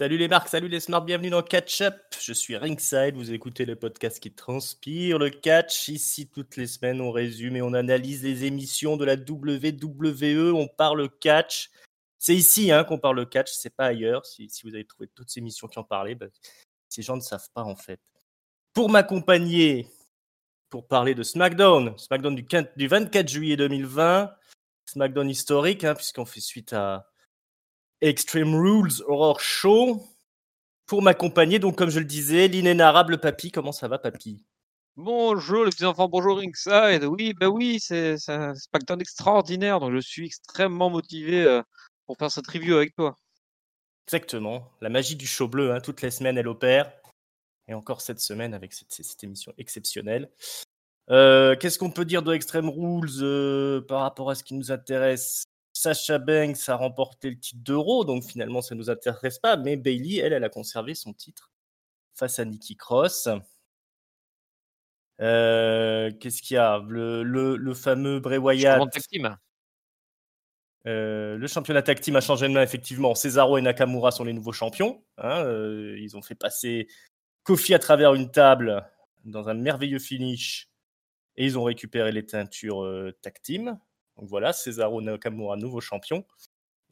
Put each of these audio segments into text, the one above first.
Salut les marques, salut les smarts, bienvenue dans Catch Up. Je suis Ringside, vous écoutez le podcast qui transpire le catch. Ici, toutes les semaines, on résume et on analyse les émissions de la WWE. On parle catch. C'est ici hein, qu'on parle catch, c'est pas ailleurs. Si, vous avez trouvé toutes ces émissions qui en parlaient, bah, ces gens ne savent pas en fait. Pour m'accompagner, pour parler de SmackDown, SmackDown du, du 24 juillet 2020, SmackDown historique, hein, puisqu'on fait suite à Extreme Rules Horror Show. Pour m'accompagner, donc comme je le disais, l'inénarrable Papy. Comment ça va, Papy? Bonjour les petits enfants, bonjour Ringside. Oui, bah oui, c'est un SmackDown extraordinaire, donc je suis extrêmement motivé euh, pour faire cette review avec toi. Exactement, la magie du show bleu, hein. toutes les semaines elle opère, et encore cette semaine avec cette, émission exceptionnelle. Euh, qu'est-ce qu'on peut dire de Extreme Rules euh, par rapport à ce qui nous intéresse? Sacha Banks a remporté le titre d'Euro, donc finalement ça ne nous intéresse pas, mais Bailey, elle, elle a conservé son titre face à Nikki Cross. Euh, qu'est-ce qu'il y a? Le, fameux Bray Wyatt. Euh, le championnat tag team a changé de main, effectivement. Cesaro et Nakamura sont les nouveaux champions. Hein, euh, ils ont fait passer Kofi à travers une table dans un merveilleux finish et ils ont récupéré les teintures tag team. Donc voilà, Cesaro Nakamura, nouveau champion.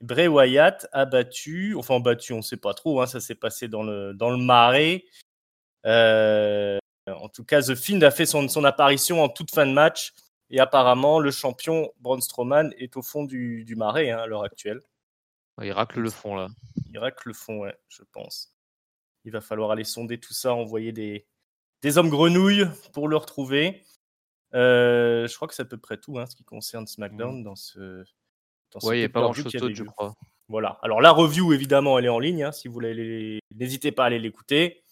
Bray Wyatt a battu, enfin battu, on ne sait pas trop, hein, ça s'est passé dans le, dans le marais. Euh, en tout cas, The Fiend a fait son, son, apparition en toute fin de match. Et apparemment, le champion Braun Strowman est au fond du, du marais hein, à l'heure actuelle. Il racle le fond là. Il racle le fond, ouais, je pense. Il va falloir aller sonder tout ça, envoyer des, des hommes grenouilles pour le retrouver. Euh, je crois que c'est à peu près tout hein, ce qui concerne SmackDown mmh. dans ce. Dans il n'y a pas grand-chose d'autre, je crois. Voilà. Alors la review, évidemment, elle est en ligne. Hein, si vous voulez, n'hésitez pas à aller l'écouter,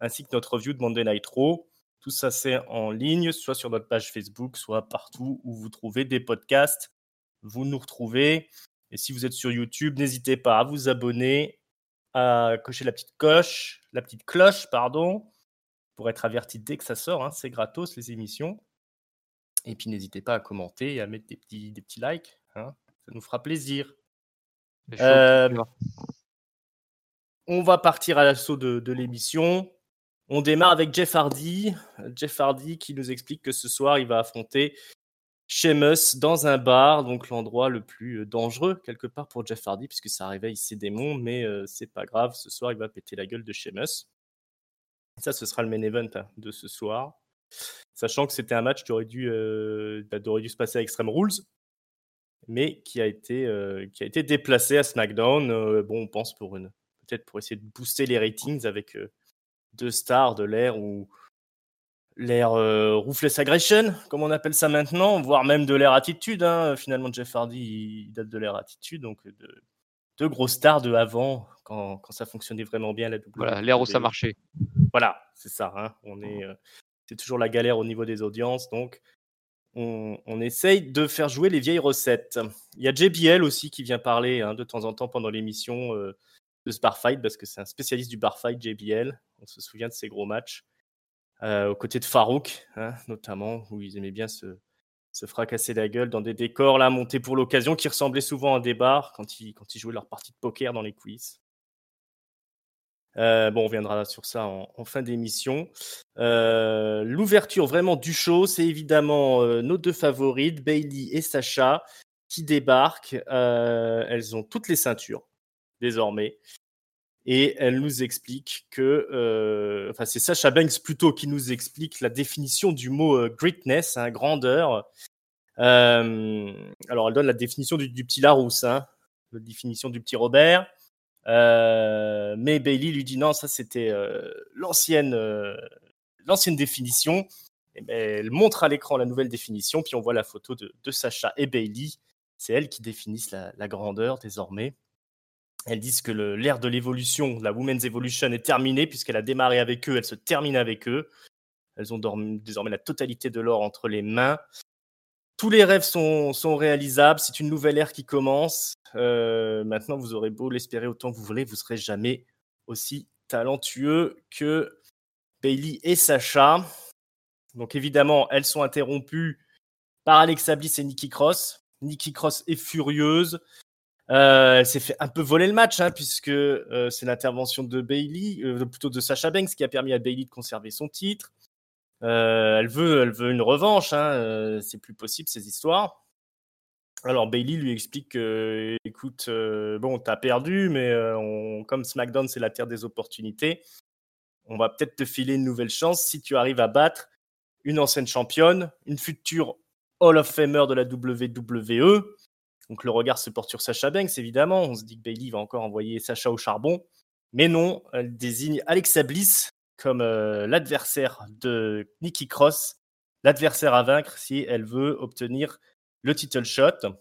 ainsi que notre review de Monday Night Raw. Tout ça, c'est en ligne, soit sur notre page Facebook, soit partout où vous trouvez des podcasts. Vous nous retrouvez. Et si vous êtes sur YouTube, n'hésitez pas à vous abonner, à cocher la petite coche, la petite cloche, pardon, pour être averti dès que ça sort. Hein. c'est gratos les émissions. Et puis n'hésitez pas à commenter et à mettre des petits, des petits likes. Hein. Ça nous fera plaisir. Euh, on va partir à l'assaut de, l'émission. On démarre avec Jeff Hardy. Jeff Hardy qui nous explique que ce soir, il va affronter Sheamus dans un bar, donc l'endroit le plus euh, dangereux quelque part pour Jeff Hardy, puisque ça réveille ses démons, mais euh, c'est pas grave. Ce soir, il va péter la gueule de Sheamus. Ça, ce sera le main event hein, de ce soir. Sachant que c'était un match qui aurait dû, euh, bah, dû se passer à Extreme Rules, mais qui a été, euh, qui a été déplacé à SmackDown. Euh, bon, on pense pour une, peut-être pour essayer de booster les ratings avec deux stars de l'ère ou l'ère Roofless Aggression, comme on appelle ça maintenant, voire même de l'ère Attitude. Hein. Finalement, Jeff Hardy, il date de l'ère Attitude, donc de, deux grosses stars de avant, quand, quand, ça fonctionnait vraiment bien la double. Voilà, l'ère où ça marchait. Voilà, c'est ça. Hein. On est c'est toujours la galère au niveau des audiences. Donc, on, essaye de faire jouer les vieilles recettes. Il y a JBL aussi qui vient parler hein, de temps en temps pendant l'émission euh, de ce bar fight, parce que c'est un spécialiste du bar fight, JBL. On se souvient de ces gros matchs. Euh, aux côtés de Farouk, hein, notamment, où ils aimaient bien se, fracasser la gueule dans des décors là montés pour l'occasion qui ressemblaient souvent à des bars quand ils, jouaient leur partie de poker dans les coulisses. Euh, bon, on viendra sur ça en, fin d'émission. Euh, l'ouverture vraiment du show, c'est évidemment euh, nos deux favorites, Bailey et Sacha, qui débarquent. elles ont toutes les ceintures désormais. Et elles nous expliquent que, enfin, c'est Sacha Banks plutôt qui nous explique la définition du mot greatness, hein, grandeur. alors, elle donne la définition du, petit Larousse, hein, la définition du petit Robert. Euh, mais Bailey lui dit non, ça c'était euh, l'ancienne euh, l'ancienne définition. Et ben, elle montre à l'écran la nouvelle définition, puis on voit la photo de, Sacha et Bailey. C'est elles qui définissent la, grandeur désormais. Elles disent que l'ère de l'évolution, la Women's Evolution, est terminée puisqu'elle a démarré avec eux, elle se termine avec eux. Elles ont désormais la totalité de l'or entre les mains. Tous les rêves sont, sont réalisables. C'est une nouvelle ère qui commence. Euh, maintenant, vous aurez beau l'espérer autant que vous voulez, vous serez jamais aussi talentueux que Bailey et Sacha. Donc évidemment, elles sont interrompues par Alexa Bliss et Nikki Cross. Nikki Cross est furieuse. elle s'est fait un peu voler le match, hein, puisque c'est l'intervention de Bailey, plutôt de Sacha Banks, qui a permis à Bailey de conserver son titre. elle, veut, elle veut une revanche, hein, c'est plus possible ces histoires. Alors Bailey lui explique que, écoute, euh, bon, t'as perdu, mais euh, comme SmackDown c'est la terre des opportunités, on va peut-être te filer une nouvelle chance si tu arrives à battre une ancienne championne, une future Hall of Famer de la WWE. Donc le regard se porte sur Sacha Banks, évidemment. On se dit que Bailey va encore envoyer Sacha au charbon. Mais non, elle désigne Alexa Bliss comme euh, l'adversaire de Nikki Cross, l'adversaire à vaincre si elle veut obtenir le title shot.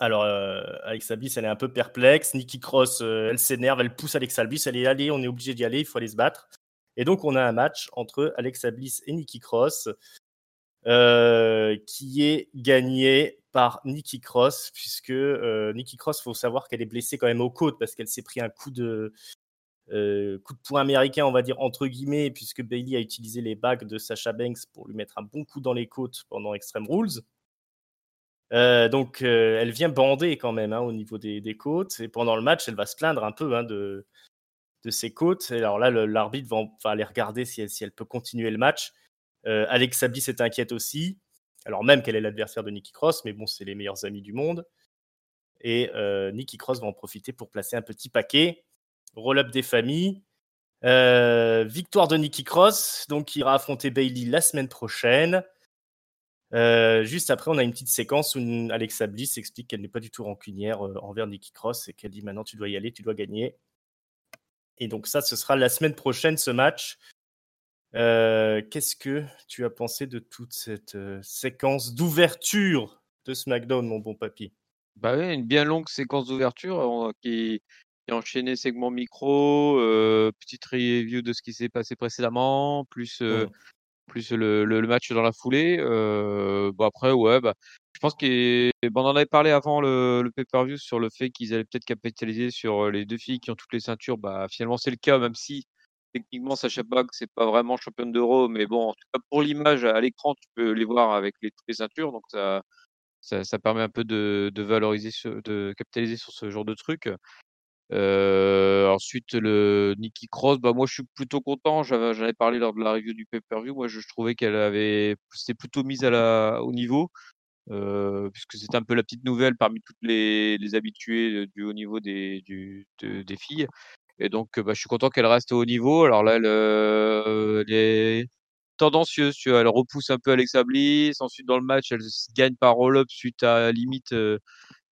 Alors, euh, Bliss, elle est un peu perplexe. Nikki Cross, euh, elle s'énerve, elle pousse Alexa Bliss. Elle est allée, on est obligé d'y aller, il faut aller se battre. Et donc, on a un match entre Alexa Bliss et Nikki Cross euh, qui est gagné par Nikki Cross, puisque Nikki Cross, il faut savoir qu'elle est blessée quand même aux côtes parce qu'elle s'est pris un coup de, coup de poing américain, on va dire entre guillemets, puisque Bailey a utilisé les bagues de Sasha Banks pour lui mettre un bon coup dans les côtes pendant Extreme Rules. Euh, donc, euh, elle vient bander quand même hein, au niveau des, côtes. Et pendant le match, elle va se plaindre un peu hein, de, de ses côtes. Et alors là, l'arbitre va, aller regarder si elle, peut continuer le match. Euh, Alexa Bliss est inquiète aussi, alors même qu'elle est l'adversaire de Nikki Cross, mais bon, c'est les meilleurs amis du monde. Et Nikki Cross va en profiter pour placer un petit paquet. Roll-up des familles. victoire de Nikki Cross, donc qui ira affronter Bailey la semaine prochaine. Euh, juste après, on a une petite séquence où Alexa Bliss explique qu'elle n'est pas du tout rancunière euh, envers Nikki Cross et qu'elle dit maintenant tu dois y aller, tu dois gagner. Et donc ça, ce sera la semaine prochaine ce match. Euh, qu'est-ce que tu as pensé de toute cette séquence d'ouverture de SmackDown, mon bon papy? Bah oui, une bien longue séquence d'ouverture qui, qui enchaînait segment micro, petite review de ce qui s'est passé précédemment, plus mmh plus le, match dans la foulée. Euh, bon après, ouais, bah, je pense qu'on on en avait parlé avant le, pay-per-view sur le fait qu'ils allaient peut-être capitaliser sur euh, les deux filles qui ont toutes les ceintures. Bah, finalement, c'est le cas, même si techniquement, Sacha Banks, c'est pas vraiment championne d'euro, mais bon, en tout cas, pour l'image à l'écran, tu peux les voir avec les, toutes les ceintures, donc ça, ça, ça permet un peu de, de valoriser, de capitaliser sur ce genre de truc. Ensuite, le Nikki Cross, bah moi je suis plutôt content. J'en avais parlé lors de la review du pay-per-view. Moi, je, trouvais qu'elle avait, c'était plutôt mise à la, au niveau, puisque c'était un peu la petite nouvelle parmi toutes les, les habitués du haut niveau des, des filles. Et donc, bah, je suis content qu'elle reste au niveau. Alors là, elle, elle est tendancieuse. Elle repousse un peu Alexa Bliss. Ensuite, dans le match, elle gagne par roll-up suite à limite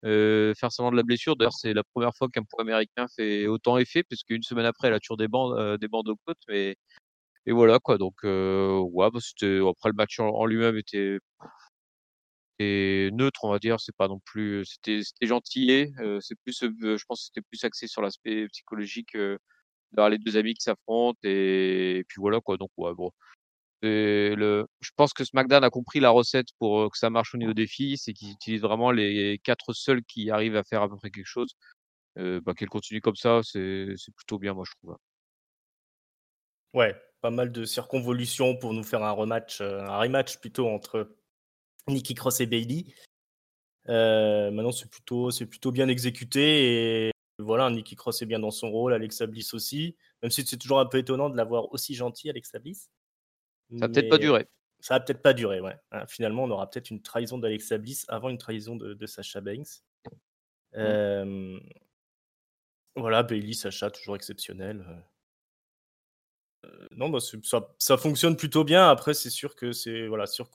faire seulement de la blessure. D'ailleurs, c'est la première fois qu'un pro américain fait autant effet, puisque une semaine après, elle a toujours des bandes, euh, des bandes aux côtes. Mais et voilà quoi. Donc, euh, ouais, bah, c'était après le match en, lui-même était et neutre, on va dire. C'est pas non plus, c'était c'était gentil. c'est plus, je pense, c'était plus axé sur l'aspect psychologique. d'avoir les deux amis qui s'affrontent et, et, puis voilà quoi. Donc ouais, bon, je pense que SmackDown a compris la recette pour que ça marche au niveau des filles, c'est qu'ils utilisent vraiment les quatre seuls qui arrivent à faire à peu près quelque chose. Euh, bah, qu'elle continue comme ça, c'est plutôt bien, moi, je trouve. Hein. Ouais, pas mal de circonvolutions pour nous faire un rematch, un rematch plutôt entre Nikki Cross et Bailey. maintenant, c'est plutôt, plutôt bien exécuté et voilà, Nikki Cross est bien dans son rôle, Alexa Bliss aussi. Même si c'est toujours un peu étonnant de la voir aussi gentille, Alexa Bliss. Ça va peut-être pas durer. Ça va peut-être pas durer, ouais. Hein, finalement, on aura peut-être une trahison d'Alexa Bliss avant une trahison de, de Sacha Banks. Mmh. voilà, Bailey, Sacha, toujours exceptionnel. non, bah, ça, ça, fonctionne plutôt bien. Après, c'est sûr que c'est voilà, sur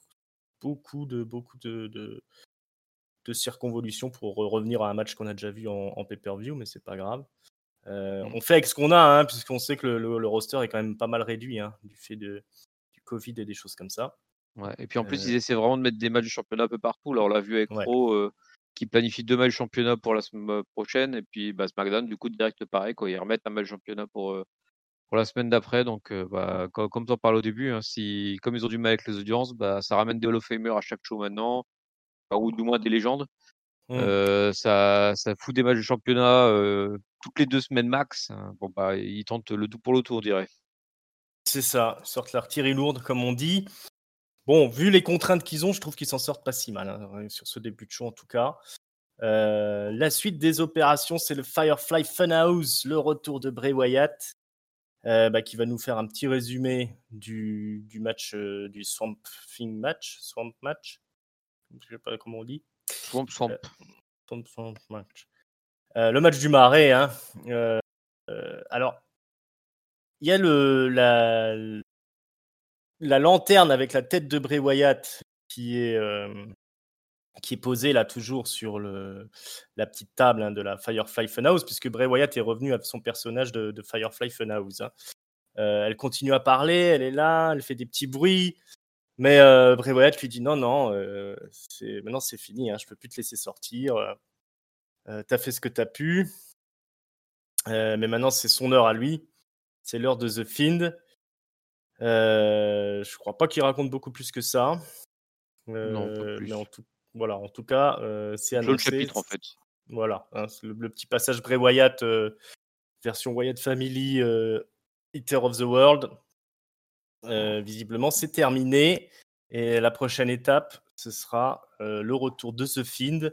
beaucoup de beaucoup de, de, circonvolutions pour revenir à un match qu'on a déjà vu en, pay-per-view, mais c'est pas grave. Mmh. On fait avec ce qu'on a, hein, puisqu'on sait que le, roster est quand même pas mal réduit hein, du fait de, Covid et des choses comme ça. Ouais, et puis en plus, ils essaient vraiment de mettre des matchs du championnat un peu partout. Alors, on l'a vu avec Pro qui planifie deux matchs championnat pour la semaine prochaine. Et puis bah, SmackDown, du coup, direct pareil. Quoi. Ils remettent un match championnat pour, pour la semaine d'après. Donc, bah, comme, comme tu en parles au début, hein, si, comme ils ont du mal avec les audiences, bah, ça ramène des Hall of Famer à chaque show maintenant, ou du moins des légendes. Mmh. ça, ça fout des matchs du championnat toutes les deux semaines max. Hein. Bon, bah, ils tentent le tout pour le tour, on dirait. C'est ça, ils sortent leur tirée lourde, comme on dit. Bon, vu les contraintes qu'ils ont, je trouve qu'ils s'en sortent pas si mal, hein, sur ce début de show en tout cas. la suite des opérations, c'est le Firefly Funhouse, le retour de Bray Wyatt, bah, qui va nous faire un petit résumé du, du match, du Swamp Thing match, Swamp match, je sais pas comment on dit. Swamp Swamp. swamp, swamp match. le match du marais, hein. alors, il y a la, la lanterne avec la tête de Bray Wyatt qui est, est posée là toujours sur la petite table hein, de la Firefly Funhouse, puisque Bray Wyatt est revenu avec son personnage de, Firefly Funhouse. Hein. elle continue à parler, elle est là, elle fait des petits bruits. Mais Bray Wyatt lui dit non, non, maintenant c'est fini, hein, je peux plus te laisser sortir. t'as fait ce que t'as pu. mais maintenant c'est son heure à lui. C'est l'heure de The Fiend. Euh, je crois pas qu'il raconte beaucoup plus que ça. non, pas euh, plus. Mais en tout, voilà, en tout cas, euh, c'est annoncé. le chapitre en fait. Voilà, hein, le, petit passage Bray Wyatt, version Wyatt Family, Eater of the World. visiblement, c'est terminé. Et la prochaine étape, ce sera le retour de The Fiend,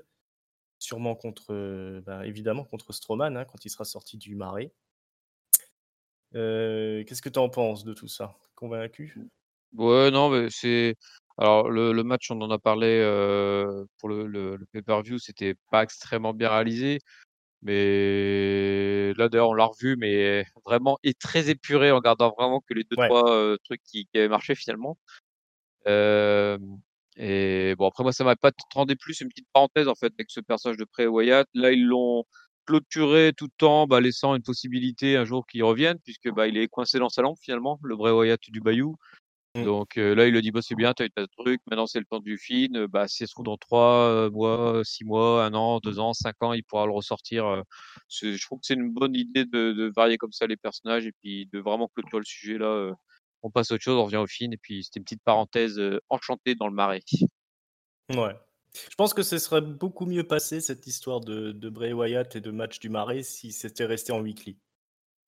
sûrement contre, bah, évidemment, contre Strowman, hein, quand il sera sorti du marais. Qu'est-ce que tu en penses de tout ça? Convaincu? Ouais, non, mais c'est. Alors, le, le, match, on en a parlé pour le, le, pay-per-view, c'était pas extrêmement bien réalisé. Mais là, d'ailleurs, on l'a revu, mais vraiment, et très épuré en gardant vraiment que les deux, trois trucs qui, qui, avaient marché finalement. et bon, après, moi, ça m'a pas rendu plus une petite parenthèse en fait avec ce personnage de Pré Wyatt. Là, ils l'ont clôturer tout le temps, bah, laissant une possibilité un jour qu'il revienne, puisque bah, il est coincé dans sa lampe finalement, le vrai Wyatt du Bayou. Mmh. Donc là, il le dit bah, c'est bien, tu as eu ta truc, maintenant c'est le temps du film. Bah, si se trouve dans trois mois, six mois, un an, deux ans, cinq ans, il pourra le ressortir. je trouve que c'est une bonne idée de, de, varier comme ça les personnages et puis de vraiment clôturer le sujet là. on passe à autre chose, on revient au film et puis c'était une petite parenthèse enchantée dans le marais. Ouais, je pense que ce serait beaucoup mieux passé cette histoire de, de Bray Wyatt et de match du Marais si c'était resté en weekly.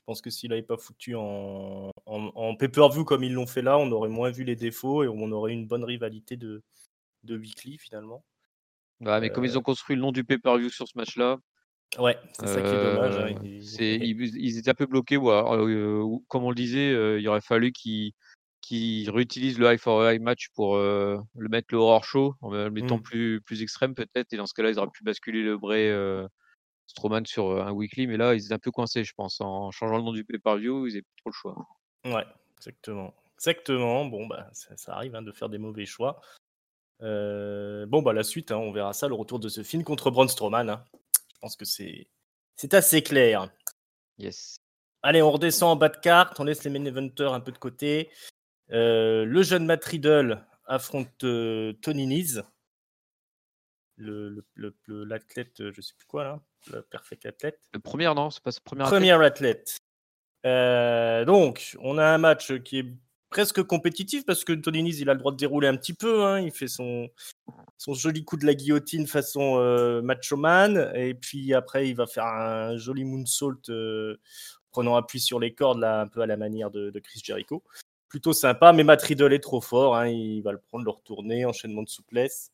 Je pense que s'il n'avait pas foutu en, en, pay-per-view comme ils l'ont fait là, on aurait moins vu les défauts et on aurait une bonne rivalité de, de weekly finalement. Ouais, mais comme ils euh. ont construit le nom du pay-per-view sur ce match-là. Ouais, c'est ça qui est dommage. Hein, euh, ils, étaient un peu bloqués. Euh, comme on le disait, il aurait fallu qu'ils qui réutilise le high for high match pour euh, le mettre le horror show en le mettant mmh. plus, plus extrême peut-être. Et dans ce cas-là, ils auraient pu basculer le Bray euh, Strowman sur un weekly. Mais là, ils étaient un peu coincés, je pense. En changeant le nom du pay-per-view, ils n'avaient plus trop le choix. Ouais, exactement. Exactement. Bon, bah, ça, arrive hein, de faire des mauvais choix. bon, bah, la suite, hein, on verra ça, le retour de ce film contre Braun Strowman. Hein. Je pense que c'est, c'est assez clair. Yes. Allez, on redescend en bas de carte, on laisse les main eventers un peu de côté. Euh, le jeune Matt Riddle affronte euh, Tony Nese, l'athlète, le, je sais plus quoi là, le perfect athlète. Le premier, non C'est pas ce premier athlète Premier athlète. Euh, donc, on a un match qui est presque compétitif parce que Tony Nese, il a le droit de dérouler un petit peu. Hein. il fait son, son joli coup de la guillotine façon macho man. Et puis après, il va faire un joli moonsault prenant appui sur les cordes, là, un peu à la manière de Chris Jericho plutôt sympa, mais Matt Riddle est trop fort. Hein, il va le prendre, le retourner, enchaînement de souplesse.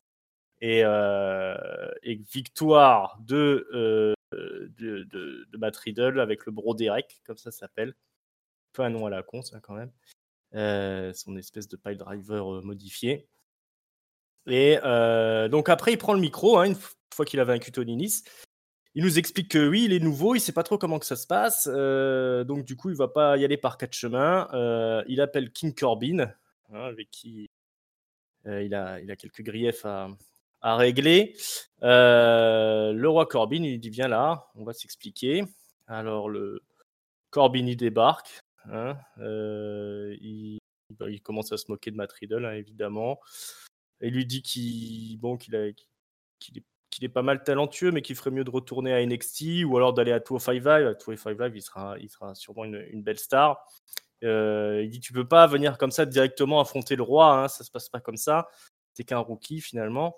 Et, euh, victoire euh, de, de, de, Riddle avec le Broderick, comme ça s'appelle. Peu un nom à la con, ça, quand même. Euh, son espèce de pile driver modifié. Et donc après, il prend le micro, hein, une fois qu'il a vaincu Tony Nice. Il nous explique que oui, il est nouveau, il sait pas trop comment que ça se passe, euh, donc du coup, il va pas y aller par quatre chemins. Euh, il appelle King Corbin, hein, avec qui euh, il, a, quelques griefs à, régler. le roi Corbin, il dit viens là, on va s'expliquer. Alors le Corbin il débarque, hein, il, bah, il, commence à se moquer de Matt Riddle, hein, évidemment. Et lui dit qu'il bon, qu'il est qu'il est pas mal talentueux, mais qu'il ferait mieux de retourner à NXT ou alors d'aller à 205 Live. À 205 Live, il sera, il sera sûrement une, belle star. Euh, il dit Tu peux pas venir comme ça directement affronter le roi, hein, ça se passe pas comme ça. T'es qu'un rookie finalement.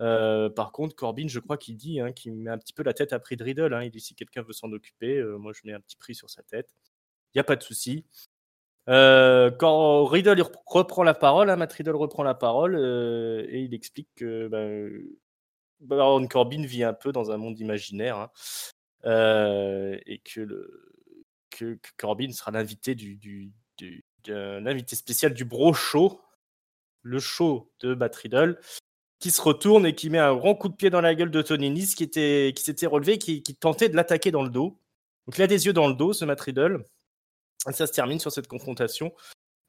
Euh, par contre, Corbin, je crois qu'il dit hein, qu'il met un petit peu la tête à prix de Riddle. Hein. Il dit si quelqu'un veut s'en occuper, euh, moi je mets un petit prix sur sa tête. Il n'y a pas de souci. quand Riddle reprend la parole, Matt Riddle reprend la parole et il explique que ben, Baron Corbin vit un peu dans un monde imaginaire hein, euh, et que, Corbin sera l'invité du, l'invité spécial du Bro Show, le show de Matt Riddle, qui se retourne et qui met un grand coup de pied dans la gueule de Tony Nese qui, était, qui s'était relevé, qui, tentait de l'attaquer dans le dos. Donc il a des yeux dans le dos, ce Matt Riddle. Et ça se termine sur cette confrontation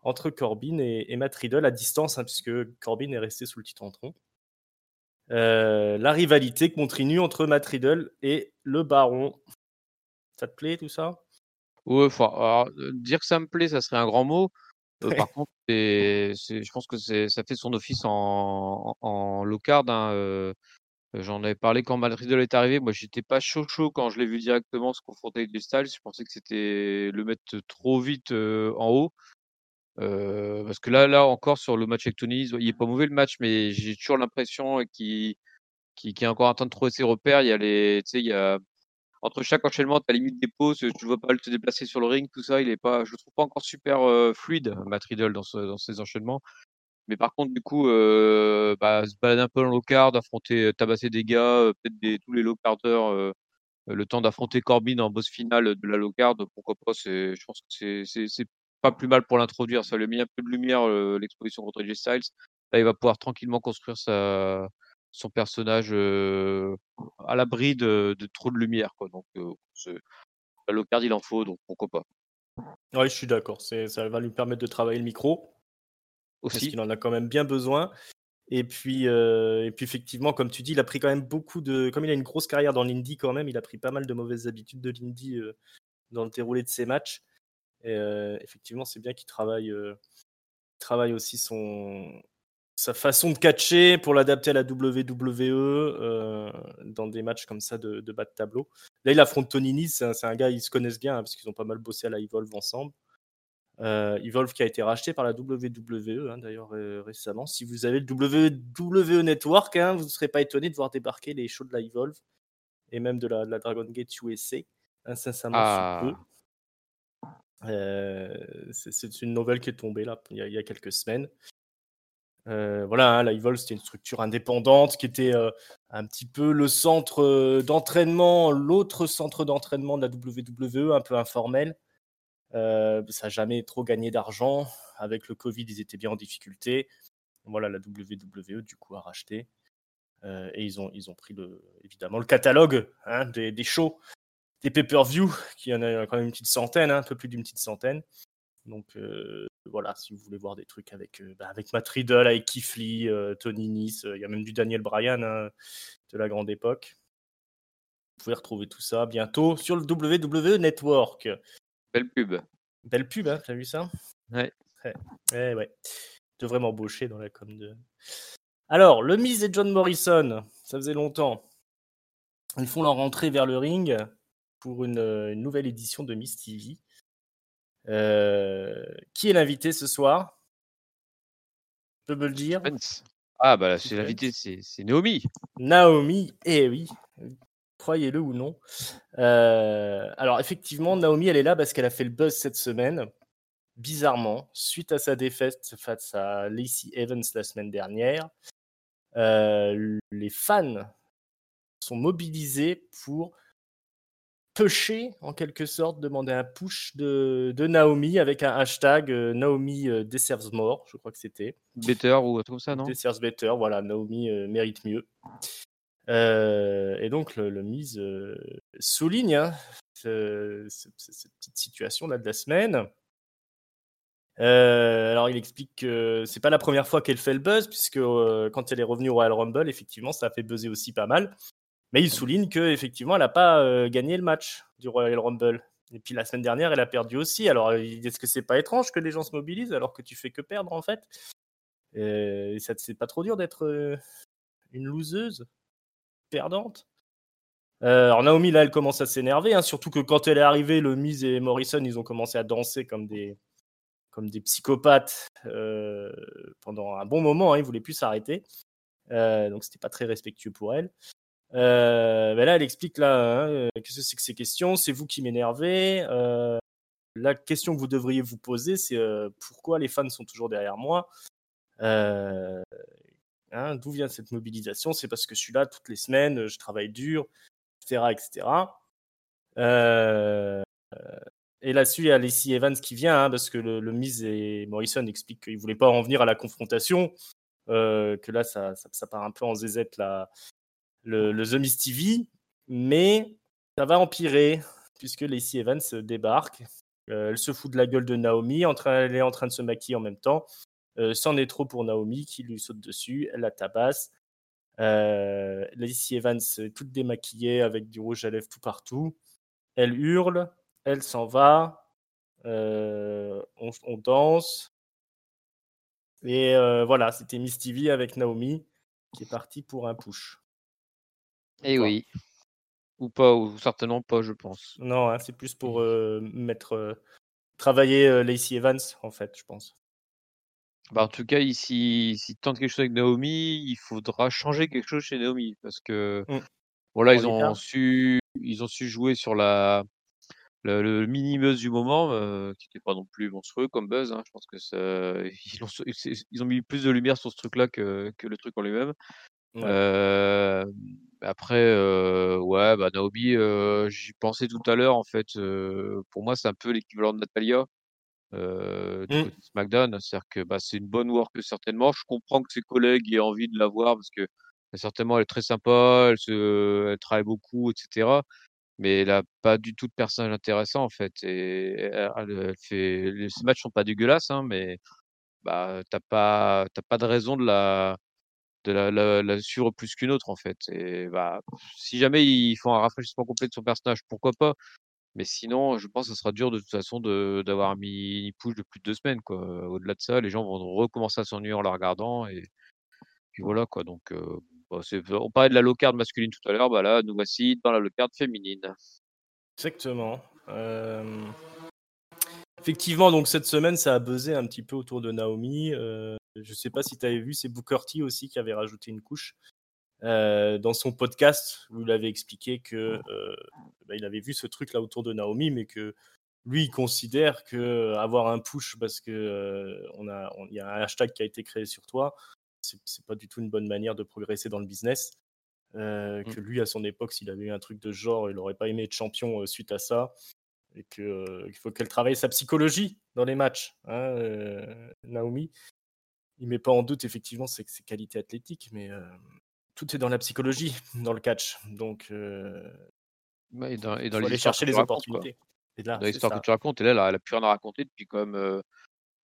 entre Corbin et, et Matt à distance, hein, puisque Corbin est resté sous le titantron. Euh, la rivalité continue entre Matt Riddle et le Baron. Ça te plaît tout ça? Ouais, alors, euh, dire que ça me plaît, ça serait un grand mot. Euh, par contre, je pense que ça fait son office en, en, low card. Hein, J'en avais parlé quand Matt Riddle est arrivé. Moi, j'étais pas chaud chaud quand je l'ai vu directement se confronter avec du Styles. Je pensais que c'était le mettre trop vite en haut. Euh, parce que là, là encore sur le match avec Tony, il est pas mauvais le match, mais j'ai toujours l'impression qu'il qui, est encore en train de trouver ses repères. Il y a les, il y a entre chaque enchaînement, tu as limite des pauses, tu vois pas te déplacer sur le ring, tout ça, il est pas, je le trouve pas encore super euh, fluide, Matt Riddle dans, ce, dans ses enchaînements. Mais par contre, du coup, euh, bah, se balader un peu en low card, affronter, tabasser des gars, peut-être tous les low carders, le temps d'affronter Corbin en boss finale de la low card, pourquoi pas, je pense que c'est pas plus mal pour l'introduire. Ça lui a mis un peu de lumière l'exposition contre AJ Styles. Là, il va pouvoir tranquillement construire sa, son personnage à l'abri de, trop de lumière. Quoi. Donc, le card, il en faut, donc pourquoi pas. Oui, je suis d'accord. Ça va lui permettre de travailler le micro. Aussi. Parce qu'il en a quand même bien besoin. Et puis, et puis, effectivement, comme tu dis, il a pris quand même beaucoup de. Comme il a une grosse carrière dans l'Indie, quand même, il a pris pas mal de mauvaises habitudes de l'Indie dans le déroulé de ses matchs. Et effectivement, c'est bien qu'il travaille, travaille aussi son, sa façon de catcher pour l'adapter à la WWE dans des matchs comme ça de, bas de tableau. Là, il affronte Tony Nese, c'est un, gars, ils se connaissent bien hein, parce qu'ils ont pas mal bossé à la Evolve ensemble. Evolve qui a été racheté par la WWE hein, d'ailleurs récemment. Si vous avez le WWE Network, hein, vous ne serez pas étonné de voir débarquer les shows de la Evolve et même de la, Dragon Gate USA incessamment ah. sous peu. Euh, c'est une nouvelle qui est tombée là il y a, quelques semaines. Euh, voilà, hein, c'était une structure indépendante qui était euh, un petit peu le centre d'entraînement, l'autre centre d'entraînement de la WWE, un peu informel. ça n'a jamais trop gagné d'argent. Avec le Covid, ils étaient bien en difficulté. Voilà, la WWE, du coup, a racheté. et ils ont, ils ont pris évidemment le catalogue hein, des, des, shows des pay-per-view, qui en a quand même une petite centaine, hein, un peu plus d'une petite centaine. Donc euh, voilà, si vous voulez voir des trucs avec, euh, bah, avec Matt Riddle, avec Keith Lee, euh, Tony Nice, il y a même du Daniel Bryan hein, de la grande époque. Vous pouvez retrouver tout ça bientôt sur le WWE Network. Belle pub. Belle pub, hein, t'as vu ça? Ouais. Ouais, ouais. Devrait m'embaucher dans la com de. Alors, le Miz et John Morrison, ça faisait longtemps. Ils font leur entrée vers le ring pour une, nouvelle édition de Miss TV. Euh, qui est l'invité ce soir? Je peux me le dire? Ah, bah c'est l'invité, c'est Naomi. Naomi, eh oui, croyez-le ou non. Euh, alors, effectivement, Naomi, elle est là parce qu'elle a fait le buzz cette semaine. Bizarrement, suite à sa défaite face à Lacey Evans la semaine dernière, euh, les fans sont mobilisés pour pusher en quelque sorte, demander un push de, de Naomi avec un hashtag euh, Naomi euh, deserves more, je crois que c'était. Better ou tout ça, non? Deserves better, voilà, Naomi euh, mérite mieux. et donc le, le mise souligne hein, cette, petite situation là de la semaine. alors il explique que c'est pas la première fois qu'elle fait le buzz puisque quand elle est revenue au Royal Rumble, effectivement, ça a fait buzzer aussi pas mal. Mais il souligne qu'effectivement, elle n'a pas euh, gagné le match du Royal Rumble. Et puis la semaine dernière, elle a perdu aussi. Alors, est-ce que c'est pas étrange que les gens se mobilisent alors que tu fais que perdre en fait? Et ça c'est pas trop dur d'être euh, une loseuse perdante euh, alors Naomi là elle commence à s'énerver, hein, surtout que quand elle est arrivée, le Miz et Morrison ils ont commencé à danser comme des comme des psychopathes pendant un bon moment, hein, ils voulaient plus s'arrêter, donc c'était pas très respectueux pour elle. Euh, ben là, elle explique là, hein, euh, qu'est-ce que c'est que ces questions C'est vous qui m'énervez. Euh, la question que vous devriez vous poser, c'est pourquoi les fans sont toujours derrière moi? Hein, d'où vient cette mobilisation? C'est parce que je suis là toutes les semaines, je travaille dur, etc. etc. Et là-dessus, il y a Lacey Evans qui vient, hein, parce que le, le Miz et Morrison expliquent qu'ils ne voulaient pas en venir à la confrontation, que là, ça, ça, part un peu en zézette, la, le, le The Miz TV. Mais ça va empirer, puisque Lacey Evans débarque. Euh, elle se fout de la gueule de Naomi, en train, elle est en train de se maquiller en même temps. Euh, c'en est trop pour Naomi qui lui saute dessus, elle la tabasse. Euh, Lacey Evans toute démaquillée avec du rouge à lèvres tout partout. Elle hurle, elle s'en va, euh, on, danse. Et voilà, c'était Miss TV avec Naomi qui est partie pour un push. Et eh oui. Ou pas, ou certainement pas, je pense. Non, hein, c'est plus pour euh, mettre travailler Lacey Evans, en fait, je pense. Bah, en tout cas, ici, s'il tente quelque chose avec Naomi, il faudra changer quelque chose chez Naomi parce que mmh. voilà, ils ont su, ils ont su jouer sur la, le, le mini buzz du moment, euh, qui n'était pas non plus monstrueux comme buzz. Hein. Je pense que ça, ils, ont, ils, ont, mis plus de lumière sur ce truc-là que, que le truc en lui-même. Euh, après, euh, ouais, bah Naomi, euh, j'y pensais tout à l'heure en fait. Euh, pour moi, c'est un peu l'équivalent de Natalia euh, du mmh. côté de SmackDown. C'est-à-dire que bah, c'est une bonne work certainement. Je comprends que ses collègues aient envie de la voir parce que bah, certainement elle est très sympa, elle, se, elle travaille beaucoup, etc mais elle a pas du tout de personnage intéressant en fait. Et elle, fait, les matchs sont pas dégueulasses, hein, mais bah t'as pas t'as pas de raison de la de la, la, suivre plus qu'une autre en fait. Et bah si jamais ils font un rafraîchissement complet de son personnage, pourquoi pas. Mais sinon, je pense que ce sera dur de toute façon d'avoir mis une push de plus de deux semaines. Au-delà de ça, les gens vont recommencer à s'ennuyer en la regardant et puis voilà quoi. Donc euh, bah, on parlait de la low card masculine tout à l'heure, bah là, nous voici dans la low card féminine. Exactement. Effectivement, donc cette semaine, ça a buzzé un petit peu autour de Naomi. Euh, je ne sais pas si tu avais vu, c'est Booker T aussi qui avait rajouté une couche euh, dans son podcast où il avait expliqué que euh, bah, il avait vu ce truc là autour de Naomi, mais que lui, il considère que avoir un push parce que on a, il y a un hashtag qui a été créé sur toi, c'est pas du tout une bonne manière de progresser dans le business. Mmh. Que lui, à son époque, s'il avait eu un truc de genre, il n'aurait pas aimé être champion suite à ça. Et qu'il euh, faut qu'elle travaille sa psychologie dans les matchs. Hein, Naomi, il met pas en doute effectivement ses, ses qualités athlétiques, mais tout est dans la psychologie, dans le catch. Donc, et dans, et aller chercher les opportunités. Et là, dans l'histoire que tu racontes, et là, elle a plus rien à raconter depuis quand même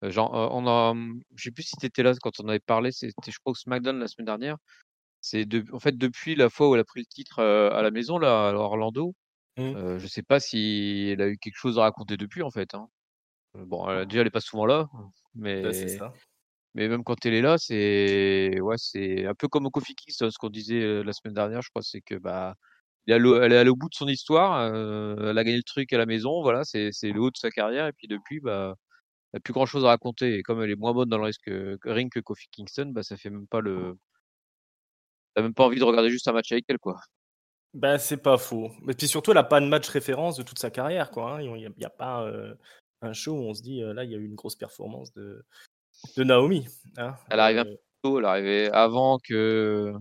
euh, genre, on a, je sais plus si tu étais là quand on avait parlé, c'était je crois au SmackDown la semaine dernière. C'est de en fait depuis la fois où elle a pris le titre, à la maison là, à Orlando, mmh. je sais pas si elle a eu quelque chose à raconter depuis en fait, hein. Bon, déjà elle est pas souvent là, bah, mais mais même quand elle est là, c'est ouais, c'est un peu comme au Kofi Kingston, ce qu'on disait, la semaine dernière, je crois, c'est que, bah, elle est allée au bout de son histoire, elle a gagné le truc à la maison, voilà, c'est c'est le haut de sa carrière et puis depuis, bah n'a plus grand chose à raconter. Et comme elle est moins bonne dans le risque, ring que Kofi Kingston, bah, ça fait même pas le. T'as même pas envie de regarder juste un match avec elle, quoi. Ben, c'est pas faux. Mais puis surtout, elle n'a pas de match référence de toute sa carrière, quoi. Hein. Il n'y a, pas euh, un show où on se dit, euh, là, il y a eu une grosse performance de, de Naomi. Hein. Elle arrive un peu tôt, elle arrivait avant que.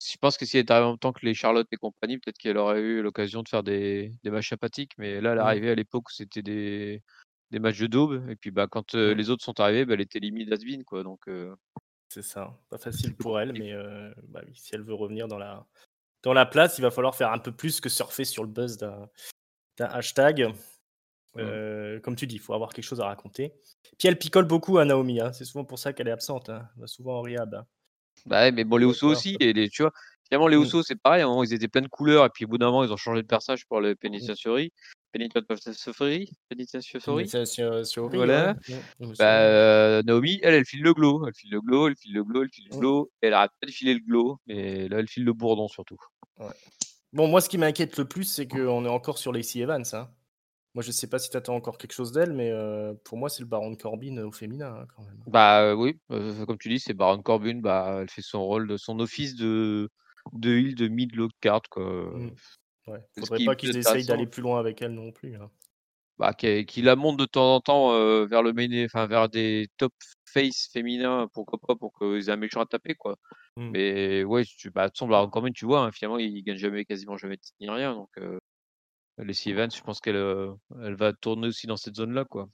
Je pense que si elle était arrivée en même temps que les Charlotte et compagnie, peut-être qu'elle aurait eu l'occasion de faire des, des matchs sympathiques. Mais là, elle est mmh. arrivée à l'époque où c'était des, des matchs de daube. Et puis bah, quand mmh. les autres sont arrivés, bah, elle était limite Asvin. Quoi, donc, C'est ça. Pas facile pour elle, mais bah, si elle veut revenir dans la, dans la place, il va falloir faire un peu plus que surfer sur le buzz d'un hashtag. Mmh. comme tu dis, il faut avoir quelque chose à raconter. Puis elle picole beaucoup à Naomi. Hein. C'est souvent pour ça qu'elle est absente. Hein. Elle va souvent en rehab. Hein. Bah mais bon, les Usos aussi. Et les, tu vois, finalement, les Usos, c'est pareil. ils étaient plein de couleurs. Et puis au bout d'un moment, ils ont changé de personnage pour le Penitentiary. Voilà. Bah, euh, Naomi, elle, elle file le glow. Elle file le glow, elle file le glow, elle file le glow. Elle arrête pas de filer le glow. Mais là, elle file le bourdon surtout. Bon, moi, ce qui m'inquiète le plus, c'est qu'on est encore sur Lacey Evans. Hein. Moi, je sais pas si tu attends encore quelque chose d'elle, mais euh, pour moi, c'est le Baron Corbin au féminin, hein, quand même. Bah euh, oui, comme tu dis, c'est Baron Corbin. Bah, elle fait son rôle, de son office de de heal de mid low card quoi. Mmh. Ouais. Faudrait pas qu'ils essayent d'aller plus loin avec elle non plus. Hein. bah, qui, la monte de temps en temps vers le main, enfin vers des top face féminins, pourquoi pas, pour qu'ils aient un méchant à taper, quoi. Mmh. Mais ouais, tu, bah, quand même, tu vois, hein, finalement, il gagne jamais, quasiment jamais de ni rien. Donc, les Evans, je pense qu'elle elle va tourner aussi dans cette zone-là, quoi.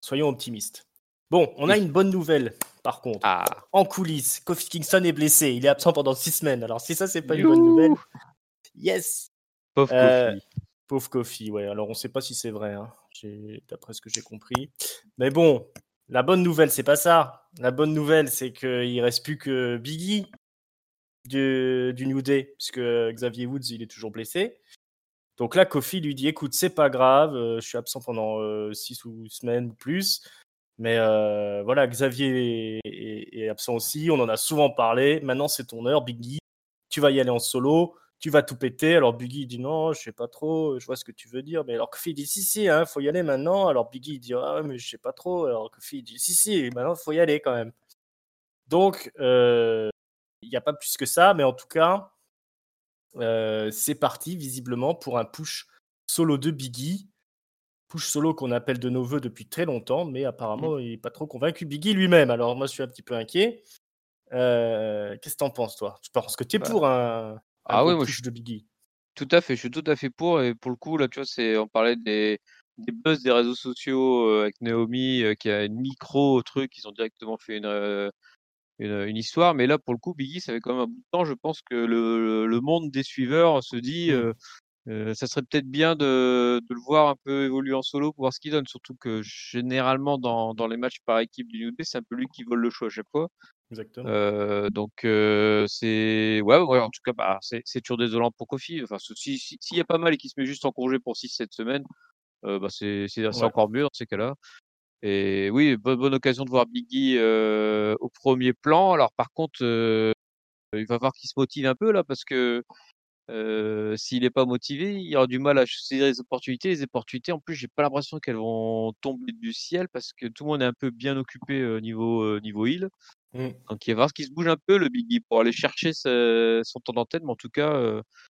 Soyons optimistes. Bon, on a une bonne nouvelle, par contre. Ah. En coulisses, Kofi Kingston est blessé. Il est absent pendant six semaines. Alors, si ça, c'est pas une bonne nouvelle, yes. Pauvre Kofi. Pauvre Kofi, ouais. Alors, on sait pas si c'est vrai, hein. d'après ce que j'ai compris. Mais bon, la bonne nouvelle, c'est pas ça. La bonne nouvelle, c'est qu'il reste plus que Biggie du, du New Day, puisque Xavier Woods, il est toujours blessé. Donc là, Kofi lui dit écoute, c'est pas grave, euh, je suis absent pendant 6 euh, ou semaines ou plus. Mais euh, voilà, Xavier est, absent aussi. On en a souvent parlé. Maintenant, c'est ton heure, Biggie. Tu vas y aller en solo. Tu vas tout péter. Alors Biggie dit non, je sais pas trop. Je vois ce que tu veux dire. Mais alors Kofi dit si, si, hein, faut y aller maintenant. Alors Biggie dit ah, mais je sais pas trop. Alors Kofi dit si, si, maintenant, faut y aller quand même. Donc, il n'y a pas plus que ça. Mais en tout cas, euh, c'est parti visiblement pour un push solo de Biggie. Push solo qu'on appelle de nos voeux depuis très longtemps, mais apparemment mmh. il n'est pas trop convaincu Biggie lui-même. Alors moi je suis un petit peu inquiet. Euh, qu'est-ce que t'en penses toi? Tu penses que tu es bah pour un, ah oui, push de Biggie Tout à fait, je suis tout à fait pour. Et pour le coup, là tu vois, c'est, on parlait des, des buzz des réseaux sociaux euh, avec Naomi qui a une micro truc, ils ont directement fait une, une, histoire. Mais là, pour le coup, Biggie, ça fait quand même un bout de temps. Je pense que le, le monde des suiveurs se dit, mmh. euh, euh, ça serait peut-être bien de, de, le voir un peu évoluer en solo pour voir ce qu'il donne. Surtout que généralement, dans, dans les matchs par équipe du New c'est un peu lui qui vole le choix à chaque fois. Exactement. Euh, donc euh, c'est ouais, ouais, en tout cas bah, c'est toujours désolant pour Kofi. Enfin s'il si, y a pas mal et qu'il se met juste en congé pour 6-7 semaines, euh, bah, c'est encore mieux dans ces cas-là. Et oui, bonne, occasion de voir Biggie au premier plan. Alors par contre, il va voir qu'il se motive un peu là parce que s'il n'est pas motivé, il aura du mal à saisir les opportunités. Les opportunités, en plus, j'ai pas l'impression qu'elles vont tomber du ciel parce que tout le monde est un peu bien occupé au niveau niveau heal. Mmh. Donc il va voir ce qui se bouge un peu le Biggie pour aller chercher son temps d'antenne. Mais en tout cas,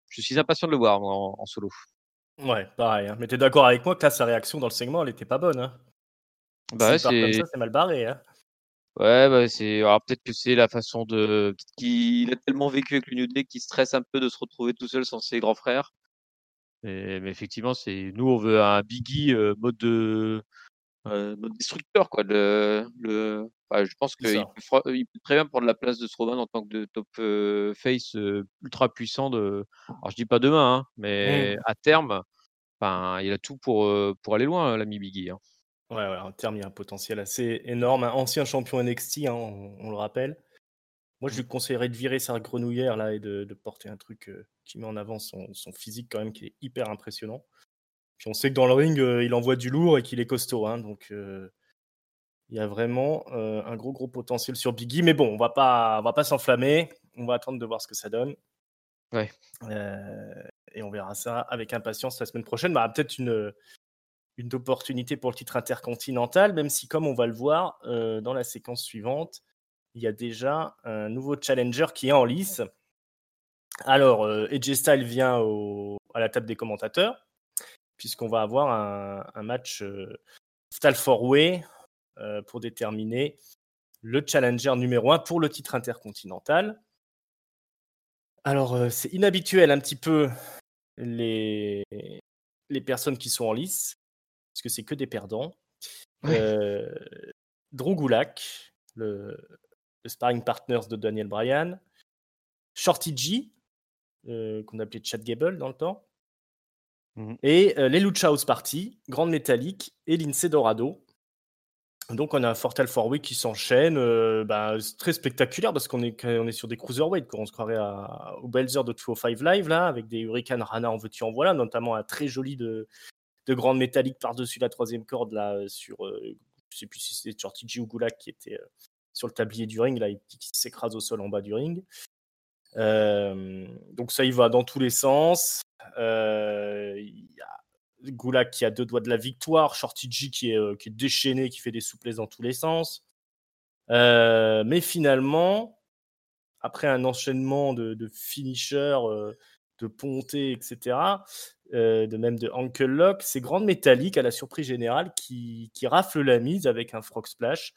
je suis impatient de le voir en, solo. Ouais, pareil. Hein. Mais tu es d'accord avec moi que là, sa réaction dans le segment, elle était pas bonne. Hein bah c'est c'est mal barré, hein. Ouais, bah, c'est alors peut-être que c'est la façon de qu'il a tellement vécu avec le New Day qu'il stresse un peu de se retrouver tout seul sans ses grands frères. mais effectivement, c'est nous on veut un Biggie euh, mode de euh, mode destructeur quoi. Le, le je pense qu'il peut, il peut très bien prendre la place de Strowman en tant que de top euh, face ultra puissant de. Alors je dis pas demain, hein, mais mmh. à terme, enfin, il a tout pour pour aller loin l'ami Biggie. Hein. Ouais, ouais, en terme, il y a un potentiel assez énorme. Un ancien champion NXT, hein, on, le rappelle. Moi, je mmh. lui conseillerais de virer sa grenouillère là et de, porter un truc qui met en avant son, physique quand même, qui est hyper impressionnant. Puis on sait que dans le ring, il envoie du lourd et qu'il est costaud. Hein, donc, il y a vraiment un gros, gros potentiel sur Biggie. Mais bon, on va pas, on va pas s'enflammer. On va attendre de voir ce que ça donne. Ouais. et on verra ça avec impatience la semaine prochaine. Bah, peut-être une une opportunité pour le titre intercontinental, même si, comme on va le voir euh, dans la séquence suivante, il y a déjà un nouveau challenger qui est en lice. Alors, euh, AJ Styles vient à la table des commentateurs, puisqu'on va avoir un, match euh, Fatal Four Way euh, pour déterminer le challenger numéro 1 pour le titre intercontinental. Alors, c'est inhabituel un petit peu les, les personnes qui sont en lice parce que c'est que des perdants. Euh, Gulak, le, sparring partners de Daniel Bryan. Shorty G, euh, qu'on appelait Chad Gable dans le temps. Mmh et euh, les Lucha House Party, Grande Métallique et Lindsay Dorado. Donc on a un Fortal Four Way qui s'enchaîne, euh, bah, très spectaculaire parce qu'on est, on est sur des cruiserweight, on se croirait à, au Belzer de 205 Live là, avec des Hurricane Rana en veux-tu en voilà, notamment un très joli de, de grande métallique par-dessus la troisième corde là euh, sur euh, sais plus si c'était Shorty ou Gulak qui était euh, sur le tablier du ring là qui, s'écrase au sol en bas du ring. donc ça y va dans tous les sens. Il y a Gulak qui a deux doigts de la victoire, Shorty qui est, qui est déchaîné, qui fait des souplesses dans tous les sens. mais finalement, après un enchaînement de, finishers de Ponté, etc. de même de Ankle Lock. C'est Grande Métallique à la surprise générale qui, qui rafle la mise avec un Frog Splash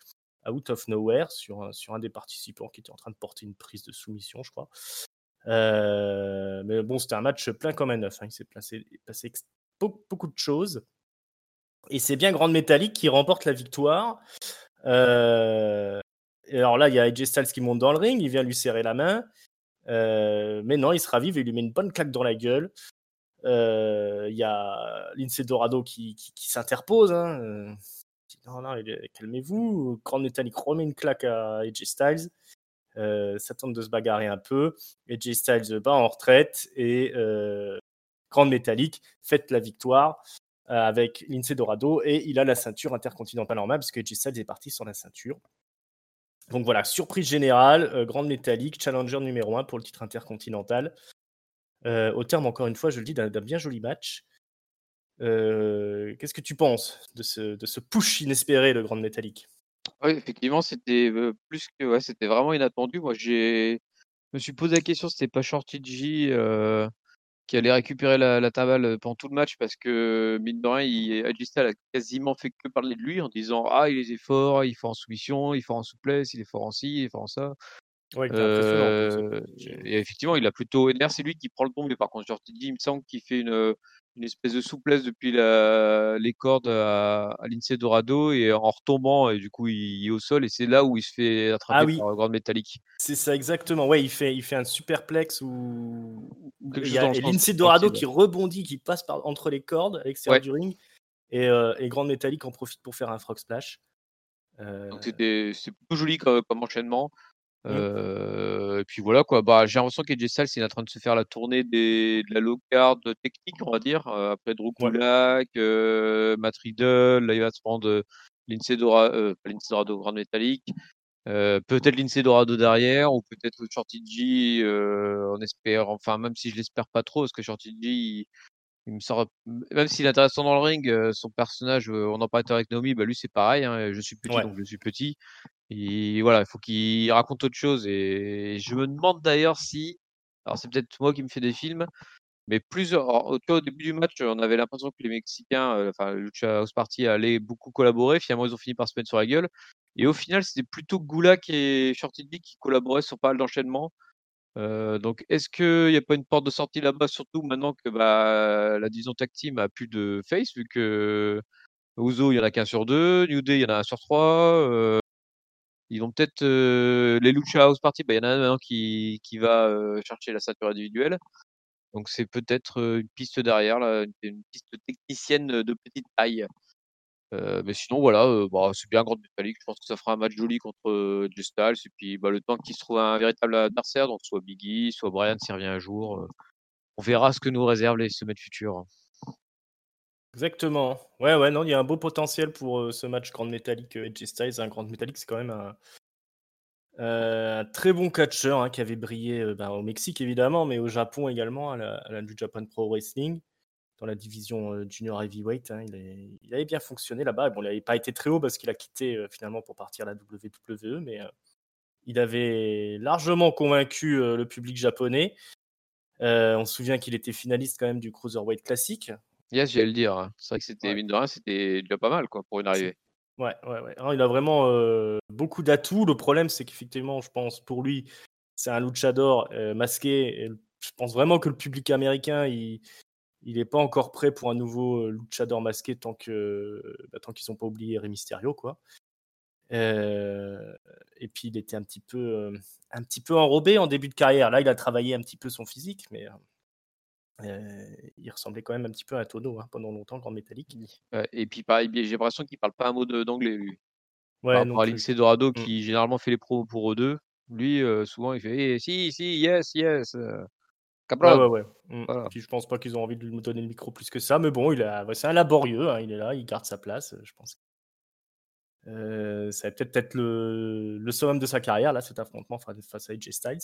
out of nowhere sur, sur un des participants qui était en train de porter une prise de soumission, je crois. mais bon, c'était un match plein comme un neuf. Hein. Il s'est passé beaucoup de choses. Et c'est bien Grande Métallique qui remporte la victoire. Euh, alors là, il y a AJ Styles qui monte dans le ring, il vient lui serrer la main. Euh, mais non, il se ravive et il lui met une bonne claque dans la gueule. Euh, il y a Lindsay Dorado qui, qui, s'interpose. Hein. Non, non, calmez-vous. Grande Métallique remet une claque à AJ Styles. ça tente de se bagarrer un peu. AJ Styles bat en retraite et Grande Métallique fête la victoire. Euh, avec Lindsay Dorado et il a la ceinture intercontinentale en main parce que Styles est parti sans la ceinture. Donc voilà, surprise générale, euh, grande métallique, challenger numéro 1 pour le titre intercontinental. Euh, au terme, encore une fois, je le dis, d'un bien joli match. Qu'est-ce que tu penses de ce, push inespéré de Grande Métallique? Oui, effectivement, c'était plus que c'était vraiment inattendu. Moi, j'ai me suis posé la question, c'était pas Shorty G qui allait récupérer la, la tabale pendant tout le match parce que, mine de rien, il, a quasiment fait que parler de lui en disant Ah, il est fort, il est fort en soumission, il est fort en souplesse, il est fort en ci, il est fort en ça. Ouais, euh, et effectivement, il a plutôt. D'ailleurs, c'est lui qui prend le tombe, mais par contre, genre, il me semble qu'il fait une, une espèce de souplesse depuis la, les cordes à, à l'INSEE Dorado et en retombant, et du coup, il, est au sol et c'est là où il se fait attraper ah, oui. par grande métallique. C'est ça, exactement. Ouais, il fait, il fait un superplex où, il y a l'INSEE Dorado qui rebondit, qui passe par, entre les cordes à l'extérieur du ring et, euh, et grande métallique en profite pour faire un frog splash. Euh... C'est plutôt joli comme, comme enchaînement. Mmh. et puis voilà quoi. Bah, j'ai l'impression qu'AJ Styles il est en train de se faire la tournée des, de la low card technique, on va dire. après Drew Gulak, ouais. Matt Riddle, là il va se prendre Lindsay Dorado, Lindsay Dorado Grand Métallique. peut-être Lindsay Dorado derrière ou peut-être Shorty G on espère enfin même si je l'espère pas trop parce que Shorty G il, il me sort même s'il est intéressant dans le ring son personnage on en parlait avec Naomi bah lui c'est pareil hein, je suis petit ouais. donc je suis petit et voilà, il faut qu'il raconte autre chose. Et je me demande d'ailleurs si, alors c'est peut-être moi qui me fais des films, mais plus au, au début du match, on avait l'impression que les Mexicains, euh, enfin le Lucha House Party allait beaucoup collaborer. Finalement, ils ont fini par se mettre sur la gueule. Et au final, c'était plutôt Goulak et Shorty qui collaboraient sur pas mal d'enchaînements. Donc, est-ce qu'il n'y a pas une porte de sortie là-bas, surtout maintenant que bah, la division tag team a plus de face, vu que Ouzo, il y en a qu'un sur deux, New Day, il y en a un sur trois. Ils vont peut-être les Lucha House Party, bah, il y en a un maintenant qui, qui va chercher la ceinture individuelle. Donc c'est peut-être une piste derrière, une, piste technicienne de petite taille. Mais sinon, voilà, bah, c'est bien grande métallique. Je pense que ça fera un match joli contre Just Et puis bah, le temps qu'il se trouve un véritable adversaire, donc soit Biggie, soit Brian s'y revient un jour. on verra ce que nous réservent les semaines futures. Exactement. Ouais, ouais, non, il y a un beau potentiel pour euh, ce match Grande Métallique euh, Edge Styles. Un Grande Métallique, c'est quand même un, euh, très bon catcheur hein, qui avait brillé bah, au Mexique évidemment, mais au Japon également, à la, New Japan Pro Wrestling, dans la division junior heavyweight. Hein, il, il, avait bien fonctionné là-bas. Bon, il n'avait pas été très haut parce qu'il a quitté finalement pour partir à la WWE, mais il avait largement convaincu le public japonais. on se souvient qu'il était finaliste quand même du Cruiserweight Classic, Yes, j'allais le dire. Hein. C'est vrai que c'était, mine de rien, c'était déjà pas mal quoi, pour une arrivée. Ouais, ouais, ouais. il a vraiment beaucoup d'atouts. Le problème, c'est qu'effectivement, je pense, pour lui, c'est un luchador masqué. je pense vraiment que le public américain, il il n'est pas encore prêt pour un nouveau luchador masqué tant que bah, tant qu'ils n'ont pas oublié Rey Mysterio, quoi. et puis il était un petit peu un petit peu enrobé en début de carrière. Là, il a travaillé un petit peu son physique, mais euh, il ressemblait quand même un petit peu à Tono hein, pendant longtemps, Grand Métallique. et puis pareil, j'ai l'impression qu'il parle pas un mot d'anglais lui. Ouais, Par rapport à Dorado mmh. qui généralement fait les pros pour eux deux. Lui, euh, souvent, il fait «Eh, si, si, yes, yes. Euh, ouais, ouais, ouais. Mmh. je pense pas qu'ils ont envie de lui donner le micro plus que ça, mais bon, il a... c'est un laborieux, hein, il est là, il garde sa place, je pense. ça va peut-être être le... le summum de sa carrière, là, cet affrontement face à AJ Styles.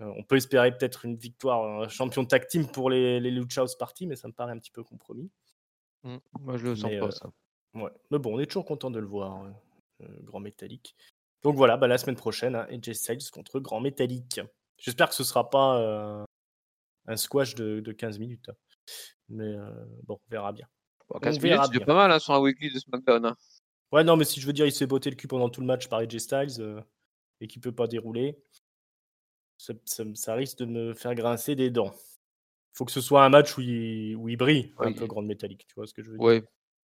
Euh, on peut espérer peut-être une victoire, un champion tag team pour les, les Lucha House Party, mais ça me paraît un petit peu compromis. Mmh, moi, je le sens pas, euh, ça. Ouais. Mais bon, on est toujours content de le voir, euh, Grand Métallique. Donc voilà, bah, la semaine prochaine, hein, AJ Styles contre Grand Métallique. J'espère que ce sera pas un squash de, 15 minutes. Mais bon, on verra bien. 15 minutes, c'est pas mal hein, sur un weekly de SmackDown. Hein. Ouais, non, mais si je veux dire, il s'est botté le cul pendant tout le match par AJ Styles et qu'il peut pas dérouler, ça, risque de me faire grincer des dents. Il faut que ce soit un match où il, où il brille, un peu grande métallique, tu vois ce que je veux dire? Ouais,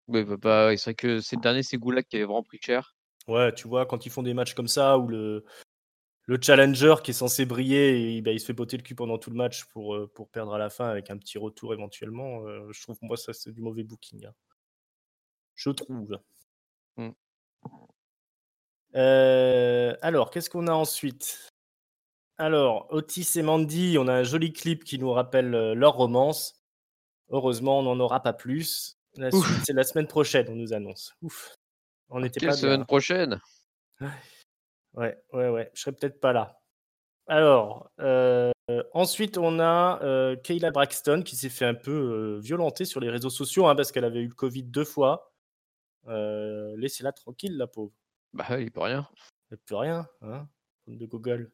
ouais bah, bah, c'est vrai que ces derniers, c'est Goulag qui avait vraiment pris cher. Ouais, tu vois, quand ils font des matchs comme ça, où le, le challenger qui est censé briller, et, bah, il se fait botter le cul pendant tout le match pour, euh, pour perdre à la fin avec un petit retour éventuellement, euh, je trouve moi ça c'est du mauvais booking. Hein. Je trouve. Mmh. Euh, alors, qu'est-ce qu'on a ensuite? Alors, Otis et Mandy, on a un joli clip qui nous rappelle leur romance. Heureusement, on n'en aura pas plus. La suite, c'est la semaine prochaine, on nous annonce. Ouf. On était pas semaine prochaine? Ouais, ouais, ouais. Je serai peut-être pas là. Alors, euh, ensuite, on a euh, Kayla Braxton qui s'est fait un peu euh, violenter sur les réseaux sociaux hein, parce qu'elle avait eu le Covid deux fois. Laissez-la tranquille, la pauvre. Bah, il peut rien. Elle peut rien, hein, de Google.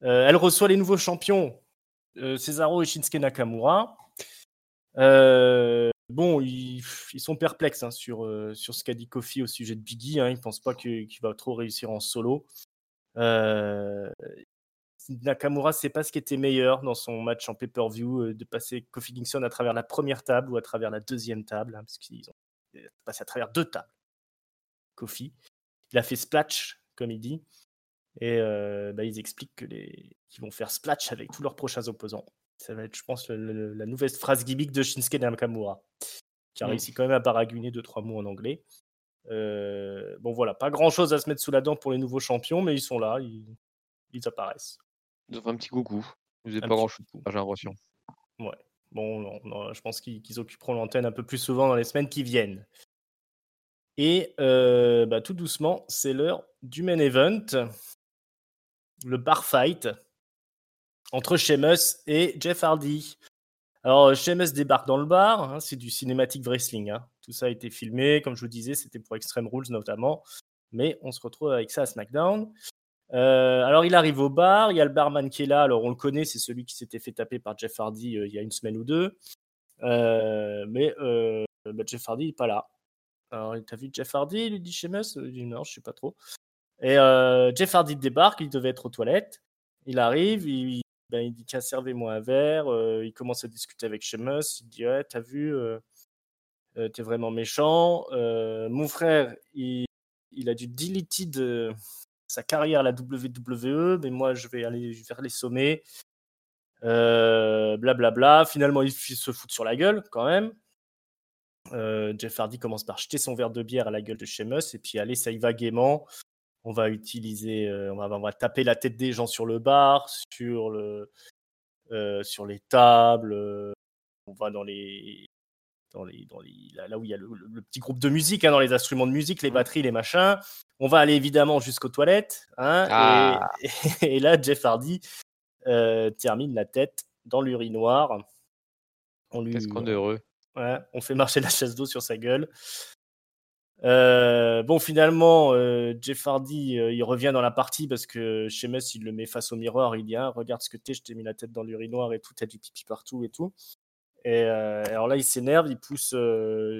elle reçoit les nouveaux champions, Cesaro et Shinsuke Nakamura. Bon, ils, sont perplexes hein, sur, euh, sur ce qu'a dit Kofi au sujet de Biggie. Hein. Ils ne pensent pas qu'il va trop réussir en solo. Euh, Nakamura, c'est pas ce qui était meilleur dans son match en pay-per-view, euh, de passer Kofi Kingston à travers la première table ou à travers la deuxième table, hein, parce qu'ils ont passé à travers deux tables. Kofi. Il a fait splash, comme il dit. Et bah, ils expliquent qu'ils vont faire splash avec tous leurs prochains opposants. Ça va être, je pense, la nouvelle phrase gimmick de Shinsuke Nakamura, qui a mmh. réussi quand même à baraguner deux trois mots en anglais. Euh, bon voilà, pas grand chose à se mettre sous la dent pour les nouveaux champions, mais ils sont là, ils, apparaissent. Ils ont fait un petit coucou. Ils faisaient pas grand chose, j'ai l'impression. Ouais. Bon, je pense qu'ils occuperont l'antenne un peu plus souvent dans les semaines qui viennent. Et euh, bah, tout doucement, c'est l'heure du main event, le bar fight entre Sheamus et Jeff Hardy. Alors, Sheamus débarque dans le bar, hein, c'est du cinématique wrestling. Hein. Tout ça a été filmé, comme je vous disais, c'était pour Extreme Rules notamment. Mais on se retrouve avec ça à SmackDown. Euh, alors, il arrive au bar, il y a le barman qui est là. Alors, on le connaît, c'est celui qui s'était fait taper par Jeff Hardy euh, il y a une semaine ou deux. Euh, mais bah, Jeff Hardy n'est pas là. Alors, t'as vu Jeff Hardy Il lui dit Sheamus? Il dit non, je sais pas trop. Et Jeff Hardy débarque, il devait être aux toilettes. Il arrive, il, ben, il dit tiens servez-moi un verre. Euh, il commence à discuter avec Sheamus. Il dit ouais t'as vu, euh, euh, t'es vraiment méchant. mon frère, il, a dû deleter sa carrière à la WWE, mais moi je vais aller vers les sommets. Blablabla. Bla, bla. Finalement, il se fout sur la gueule quand même. Jeff Hardy commence par jeter son verre de bière à la gueule de Sheamus et puis allez, ça y va gaiement on va utiliser, euh, on, va, taper la tête des gens sur le bar, sur, le, euh, sur les tables, euh, on va dans les, dans les, dans les là, où il y a le, petit groupe de musique, hein, dans les instruments de musique, les mmh. batteries, les machins. On va aller évidemment jusqu'aux toilettes. Hein, ah. et, là, Jeff Hardy termine la tête dans l'urinoir. Qu'est-ce qu'on est heureux. on fait marcher la chaise d'eau sur sa gueule. Euh, bon, finalement, euh, Jeff Hardy, euh, il revient dans la partie parce que Sheamus, il le met face au miroir. Il dit ah, Regarde ce que t'es, je t'ai mis la tête dans l'urinoir et tout, t'as du pipi partout et tout. Et alors là, il s'énerve, il pousse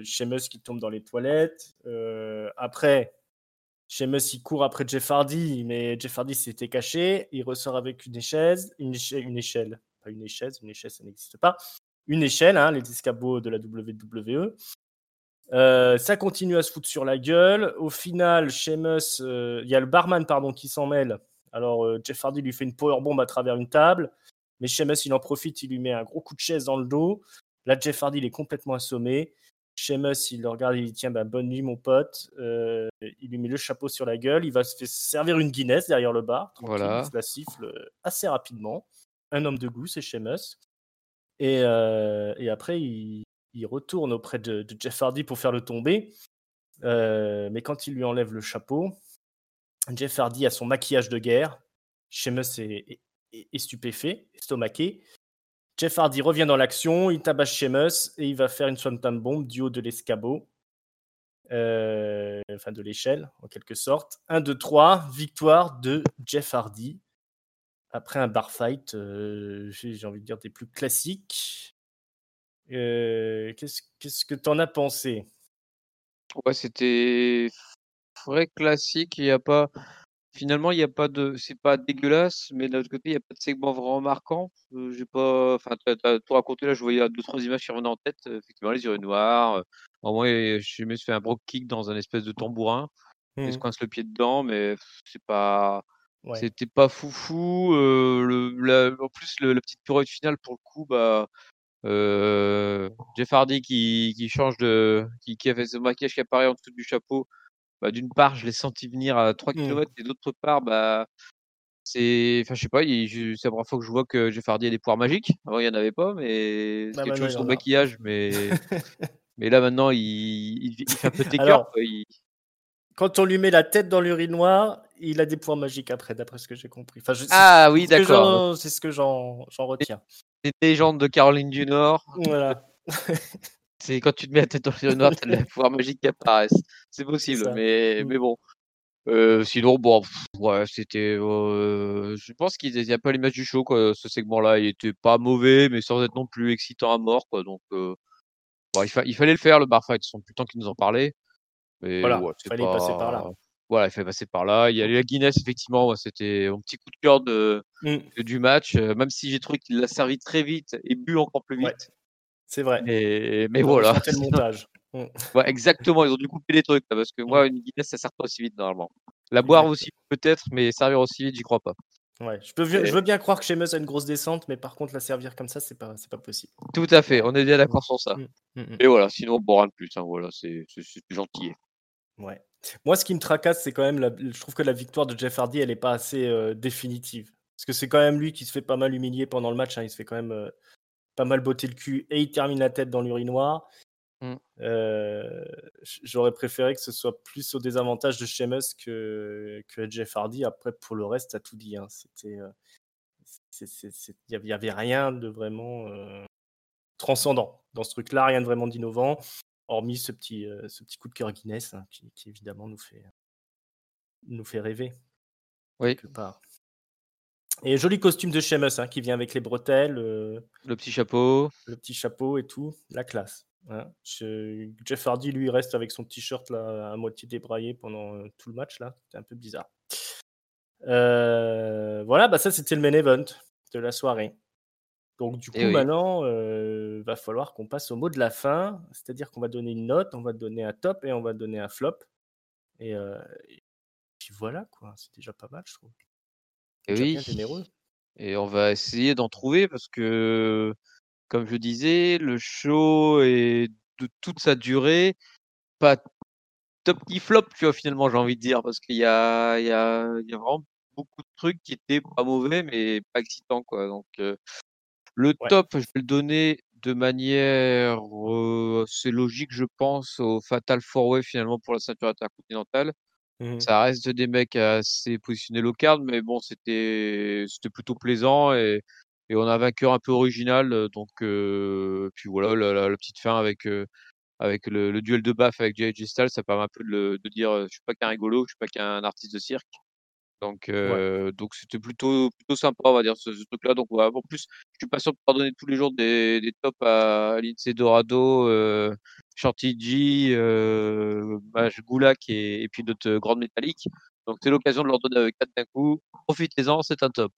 Sheamus qui tombe dans les toilettes. après, Sheamus, il court après Jeff Hardy, mais Jeff Hardy s'était caché. Il ressort avec une échelle, une, échelle, pas une échelle, une échelle, ça n'existe pas. Une échelle, hein, les escabeaux de la WWE. Euh, ça continue à se foutre sur la gueule. Au final, Sheamus, euh, il y a le barman pardon, qui s'en mêle. Alors, euh, Jeff Hardy lui fait une powerbomb à travers une table. Mais Sheamus, il en profite, il lui met un gros coup de chaise dans le dos. Là, Jeff Hardy, il est complètement assommé. Sheamus, il le regarde, il dit Tiens, ben, bonne nuit, mon pote. il lui met le chapeau sur la gueule. Il va se faire servir une Guinness derrière le bar. Voilà. Il se la siffle assez rapidement. Un homme de goût, c'est Sheamus. Et, et après, il, il retourne auprès de, Jeff Hardy pour faire le tomber. Euh, mais quand il lui enlève le chapeau, Jeff Hardy a son maquillage de guerre. Sheamus est, stupéfait, estomaqué. Jeff Hardy revient dans l'action, il tabasse Sheamus et il va faire une swanton bomb du haut de l'escabeau. Euh, enfin de l'échelle en quelque sorte. 1, 2, 3, victoire de Jeff Hardy. après un bar fight, j'ai envie de dire des plus classiques. Qu'est-ce que tu en as pensé? Ouais, c'était vrai classique. Il y a pas finalement, il y a pas de c'est pas dégueulasse, mais d'un autre côté, il y a pas de segment vraiment marquant. j'ai pas enfin, tu as tout raconté là, je voyais deux trois images qui revenaient en tête. effectivement, les yeux noirs, au moins, je me suis fait un broke kick dans un espèce de tambourin. Il se mmh. coince le pied dedans, mais c'est pas c'était pas foufou. le en plus, le la petite pirouette finale pour le coup, bah, Jeff Hardy qui qui change de qui qui avait ce maquillage qui apparaît en dessous du chapeau, bah, d'une part, je l'ai senti venir à 3 km mmh. et d'autre part, bah, c'est enfin, je sais pas, c'est la première fois que je vois que Jeff Hardy a des pouvoirs magiques. Avant, il y en avait pas, mais c'est quelque chose son maquillage, mais mais là maintenant, il il fait un peu taker, quoi, quand on lui met la tête dans l'urinoir, il a des pouvoirs magiques après, d'après ce que j'ai compris. Enfin, je, ah oui, d'accord. C'est ce que j'en retiens. C'est légende de Caroline du Nord. Voilà. c'est quand tu te mets la tête dans l'urinoir, tu as des pouvoirs magiques qui apparaissent. C'est possible, mais, mm. mais bon. Euh, sinon, bon, ouais, c'était. Euh, je pense qu'il n'y a pas l'image du show, quoi. Ce segment-là, il était pas mauvais, mais sans être non plus excitant à mort, quoi. Donc, euh, bon, il, il, fallait le faire, le bar fight. Ce sont plus temps qu'ils nous en parlaient voilà, il fallait passer par là. Voilà, il fallait passer par là. Il y a la Guinness, effectivement, c'était mon petit coup de cœur de, mmh. du match, euh, même si j'ai trouvé qu'il l'a servi très vite et bu encore plus vite. c'est vrai. Et, mais voilà. Le montage. Mmh. ouais, exactement, ils ont dû couper les trucs, parce que moi, mmh. une Guinness, ça sert pas aussi vite, normalement. La boire aussi, peut-être, mais servir aussi vite, j'y crois pas. Ouais, je, peux, je veux bien croire que chez Meuse a une grosse descente, mais par contre, la servir comme ça, c'est pas, pas possible. Tout à fait, on est bien d'accord sur ça. Et voilà, sinon, bon, rien de plus, hein, voilà, c'est gentil. Ouais. Moi, ce qui me tracasse, c'est quand même, je trouve que la victoire de Jeff Hardy, elle n'est pas assez euh, définitive. Parce que c'est quand même lui qui se fait pas mal humilier pendant le match. Hein. Il se fait quand même euh, pas mal botter le cul et il termine la tête dans l'urinoir. Mmh. Euh, j'aurais préféré que ce soit plus au désavantage de Sheamus que, que Jeff Hardy. Après, pour le reste, as tout dit. Hein. C'était, il n'y avait rien de vraiment transcendant dans ce truc-là, rien de vraiment d'innovant hormis ce petit, euh, ce petit coup de cœur Guinness hein, qui, évidemment nous fait, nous fait rêver. Oui. Quelque part. Et joli costume de Sheamus hein, qui vient avec les bretelles. Euh, le petit chapeau. Le petit chapeau et tout. La classe. Hein. Jeff Hardy, lui, reste avec son t-shirt là, à moitié débraillé pendant euh, tout le match. là. C'était un peu bizarre. voilà, bah ça c'était le main event de la soirée. Donc du coup, maintenant, il va falloir qu'on passe au mot de la fin, c'est-à-dire qu'on va donner une note, on va donner un top et on va donner un flop. Et, puis voilà, quoi. C'est déjà pas mal, je trouve. Et oui. généreux. Et on va essayer d'en trouver parce que, comme je disais, le show est de toute sa durée, pas top qui flop, tu vois, finalement, j'ai envie de dire, parce qu'il y a, il y, a, il y a vraiment beaucoup de trucs qui étaient pas mauvais, mais pas excitants, quoi. Donc, le top, je vais le donner de manière c'est logique, je pense, au Fatal Four Way finalement pour la ceinture intercontinentale. Mmh Ça reste des mecs assez positionnés low card, mais bon, c'était c'était plutôt plaisant et, et on a un vainqueur un peu original. Donc, puis voilà, la, la, petite fin avec, avec le, duel de baff avec JJ Styles, ça permet un peu de, de dire je suis pas qu'un rigolo, je suis pas qu'un artiste de cirque. Donc, donc c'était plutôt, plutôt sympa, on va dire, ce, truc-là. Donc, en plus, je suis pas sûr de pouvoir donner tous les jours des, des tops à Lindsay Dorado, euh, G, euh, Goulak et, et puis d'autres grandes métalliques. Donc, c'est l'occasion de leur donner 4 d'un coup. Profitez-en, c'est un top.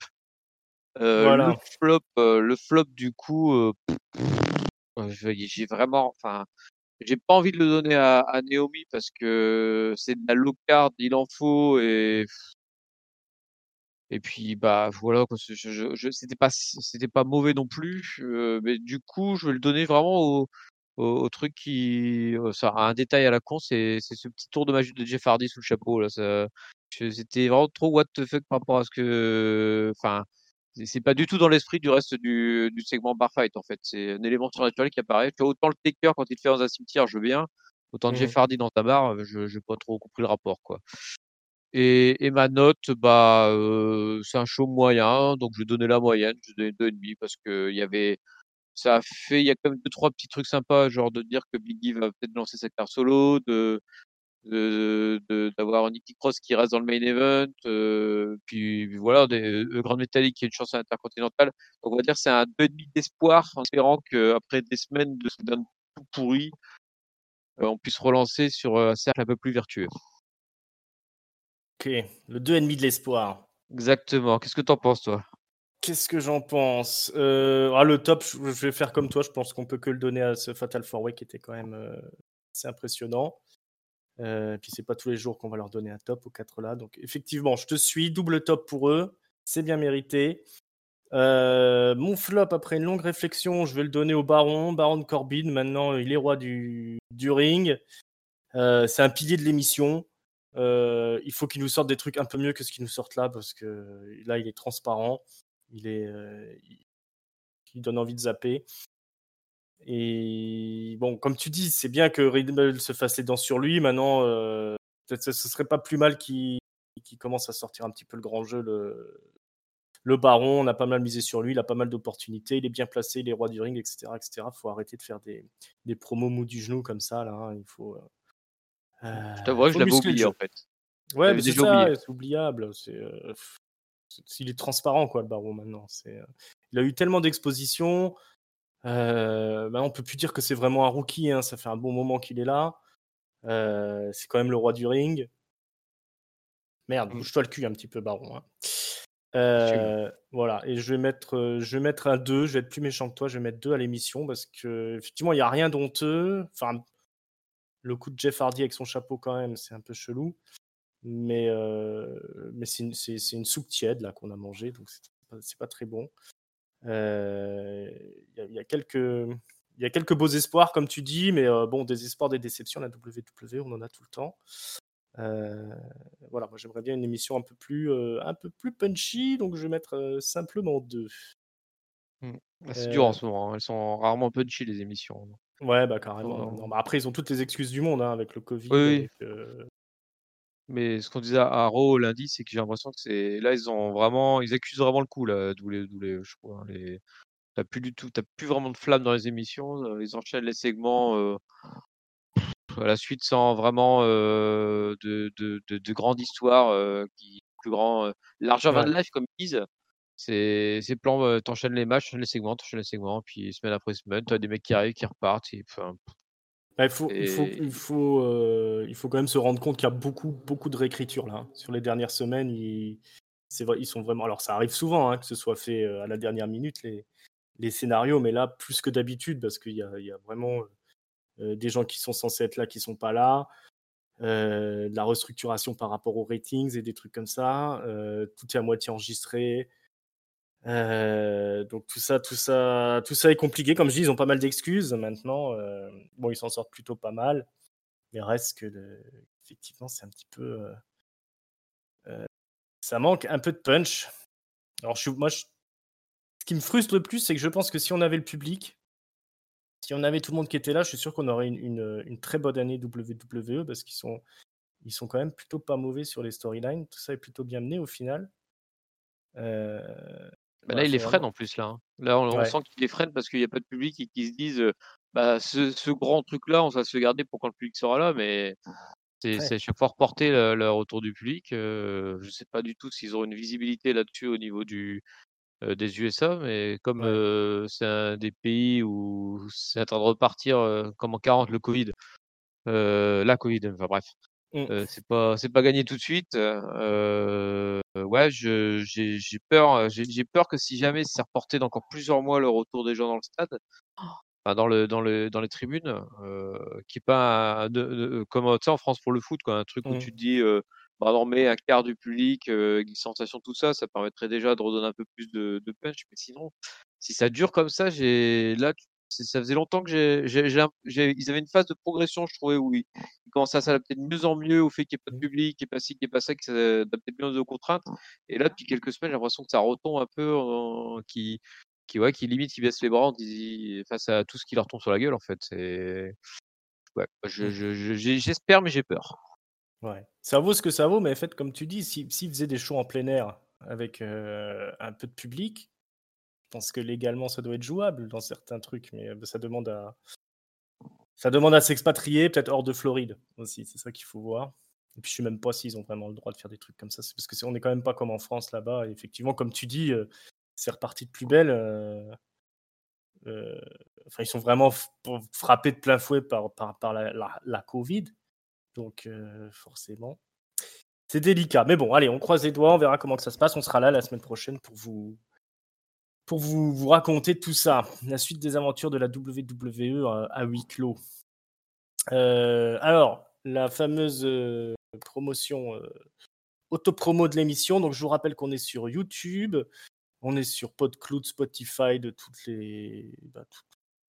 Le flop, le flop du coup, j'ai vraiment, enfin, j'ai pas envie de le donner à, à Naomi parce que c'est de la low card, il en faut et et puis bah voilà je, je, je c'était pas c'était pas mauvais non plus, mais du coup je vais le donner vraiment au, au, truc qui ça a un détail à la con, c'est ce petit tour de magie de Jeff Hardy sous le chapeau là. C'était vraiment trop what the fuck par rapport à ce que, enfin c'est pas du tout dans l'esprit du reste du, du segment bar fight en fait. C'est un élément surnaturel qui apparaît. Tu vois, autant le taker quand il fait dans un cimetière, je veux bien. Autant Jeff mmh. Hardy dans ta barre, je j'ai pas trop compris le rapport quoi. Et, et ma note, bah, euh, c'est un show moyen, donc je vais donner la moyenne, je vais donner 2,5 parce que il y avait, ça a fait, il y a quand même deux trois petits trucs sympas, genre de dire que Biggie va peut-être lancer sa carte solo, de d'avoir Nicky Cross qui reste dans le main event, puis voilà, des, Grand Metallic qui a une chance à l'intercontinental. Donc on va dire c'est un peu d'espoir en espérant qu'après des semaines de tout pourri, on puisse relancer sur un cercle un peu plus vertueux. Ok, le 2,5 de l'espoir. Exactement. Qu'est-ce que tu en penses, toi? Qu'est-ce que j'en pense? Euh, ah, Le top, je vais faire comme toi. Je pense qu'on peut que le donner à ce Fatal Four Way qui était quand même euh, assez impressionnant. Euh, et puis c'est pas tous les jours qu'on va leur donner un top aux quatre là. Donc effectivement, je te suis. Double top pour eux. C'est bien mérité. mon flop, après une longue réflexion, je vais le donner au Baron. Baron Corbin, maintenant, il est roi du, du ring. c'est un pilier de l'émission. Euh, il faut qu'il nous sorte des trucs un peu mieux que ce qu'il nous sortent là, parce que là, il est transparent, il est, euh, il, donne envie de zapper. Et bon, comme tu dis, c'est bien que Riddle se fasse les dents sur lui. Maintenant, euh, peut-être ce serait pas plus mal qu'il commence à sortir un petit peu le grand jeu. Le, baron, on a pas mal misé sur lui, il a pas mal d'opportunités, il est bien placé, il est roi du ring, etc. etc. faut arrêter de faire des, promos mou du genou comme ça. Là, hein. Il faut, euh, je t'avoue, je l'avais oublié en fait. Ouais, mais c'est ça, c'est oubliable. Euh, c'est, il est transparent, quoi, le baron, maintenant. C'est, euh, il a eu tellement d'expositions. Euh, bah, on peut plus dire que c'est vraiment un rookie. Hein, ça fait un bon moment qu'il est là. c'est quand même le roi du ring. Merde, mmh. bouge-toi le cul un petit peu, baron. Hein. voilà, et je vais, mettre, je vais mettre un 2. Je vais être plus méchant que toi. Je vais mettre 2 à l'émission parce que, effectivement, il n'y a rien d'honteux. Enfin, le coup de Jeff Hardy avec son chapeau, quand même, c'est un peu chelou. Mais, euh, mais c'est une, soupe tiède là qu'on a mangé, donc c'est pas, pas très bon. Il euh, y, y, a quelques. Y a quelques beaux espoirs, comme tu dis, mais euh, bon, des espoirs, des déceptions, la WWE, on en a tout le temps. voilà, moi j'aimerais bien une émission un peu plus, un peu plus punchy, donc je vais mettre simplement deux. Mmh. Bah, c'est dur en ce moment, hein. elles sont rarement punchy les émissions. Ouais, bah carrément. Non, bah, après, ils ont toutes les excuses du monde hein, avec le Covid. Oui. Euh Mais ce qu'on disait à Raw lundi, c'est que j'ai l'impression que c'est là ils ont vraiment, ils accusent vraiment le coup là, d'où les, d'où les, je crois, hein, les... T'as plus du tout, t'as plus vraiment de flamme dans les émissions. Euh, ils enchaînent les segments euh, à la suite sans vraiment de, de, de, de, grande histoire qui plus grand, largeur ouais. de live comme ils disent. C'est plan, t'enchaînes les matchs, t'enchaînes les segments, t'enchaînes les segments, puis semaine après semaine, tu as des mecs qui arrivent, qui repartent. Et, enfin, bah, il, faut, il, faut, il, faut, euh, il faut quand même se rendre compte qu'il y a beaucoup, beaucoup de réécriture là. Hein. Sur les dernières semaines, ils, vrai, ils sont vraiment. Alors, ça arrive souvent hein, que ce soit fait à la dernière minute, les, les scénarios, mais là, plus que d'habitude, parce qu'il y y a vraiment des gens qui sont censés être là qui sont pas là. de la restructuration par rapport aux ratings et des trucs comme ça. tout est à moitié enregistré. Euh, donc tout ça, tout ça, tout ça est compliqué. Comme je dis, ils ont pas mal d'excuses maintenant. Euh, bon, ils s'en sortent plutôt pas mal, mais reste que effectivement, c'est un petit peu, euh, ça manque un peu de punch. Alors moi, ce qui me frustre le plus, c'est que je pense que si on avait le public, si on avait tout le monde qui était là, je suis sûr qu'on aurait une, très bonne année WWE parce qu'ils sont, ils sont quand même plutôt pas mauvais sur les storylines. Tout ça est plutôt bien mené au final. Euh, bah, là, il les freine en plus, là. Hein. Là, on, sent qu'il les freine parce qu'il n'y a pas de public et qu'ils se disent bah, ce, grand truc-là, on va se garder pour quand le public sera là, mais c'est à chaque fois reporter le, retour du public. je ne sais pas du tout s'ils auront une visibilité là-dessus au niveau du, des USA, mais comme c'est un des pays où c'est en train de repartir comme en 40 le Covid, la Covid, enfin bref. Mmh. c'est pas c'est pas gagné tout de suite. ouais, je j'ai peur j'ai peur que si jamais c'est reporté d'encore plusieurs mois le retour des gens dans le stade, enfin dans le dans le dans les tribunes, euh, qui pas de, comme tu sais en France pour le foot quoi, un truc où mmh. tu te dis bah on met un quart du public, euh, sensation tout ça, ça permettrait déjà de redonner un peu plus de, de punch. Mais sinon, si ça dure comme ça, j'ai là ça faisait longtemps que j'ai, ils avaient une phase de progression, je trouvais, où ils, commençaient à s'adapter de mieux en mieux au fait qu'il n'y ait pas de mmh. public, qu'il n'y ait pas ci, qu'il n'y ait pas ça, qu'ils s'adaptaient bien aux contraintes. Et là, depuis quelques semaines, j'ai l'impression que ça retombe un peu, qui, qui, ouais, qui limite, ils baissent les bras face à tout ce qui leur tombe sur la gueule, en fait. C'est, ouais, mmh. j'espère, mais j'ai peur. Ouais. Ça vaut ce que ça vaut, mais en fait, comme tu dis, s'ils si, faisaient des shows en plein air avec euh, un peu de public, pense que légalement, ça doit être jouable dans certains trucs, mais ça demande à, Ça demande à s'expatrier, peut-être hors de Floride aussi, c'est ça qu'il faut voir. Et puis je sais même pas s'ils ont vraiment le droit de faire des trucs comme ça, c'est parce que on n'est quand même pas comme en France là-bas. effectivement, comme tu dis, c'est reparti de plus belle. enfin, ils sont vraiment frappés de plein fouet par, par, la, la, Covid. Donc, forcément, c'est délicat. Mais bon, allez, on croise les doigts, on verra comment que ça se passe. On sera là la semaine prochaine pour vous, pour vous, raconter tout ça. La suite des aventures de la WWE à, huis clos. alors, la fameuse promotion, auto-promo de l'émission. Donc, je vous rappelle qu'on est sur YouTube, on est sur PodCloud, Spotify, de toutes les, bah,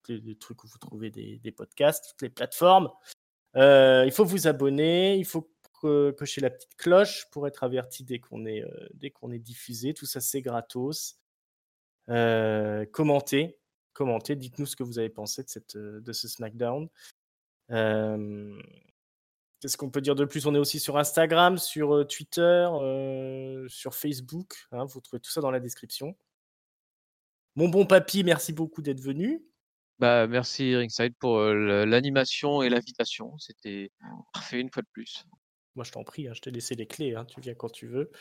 les, trucs où vous trouvez des, podcasts, toutes les plateformes. il faut vous abonner, il faut cocher la petite cloche pour être averti dès qu'on est, dès qu'on est diffusé. Tout ça, c'est gratos. Commentez, commentez, dites-nous ce que vous avez pensé de, cette, de ce SmackDown. Qu'est-ce qu'on peut dire de plus? On est aussi sur Instagram, sur euh, Twitter, euh, sur Facebook. Hein, vous trouvez tout ça dans la description. Mon bon papy, merci beaucoup d'être venu. Bah, merci Ringside pour euh, l'animation et l'invitation. C'était parfait une fois de plus. Moi, je t'en prie, hein, je t'ai laissé les clés. Hein, tu viens quand tu veux.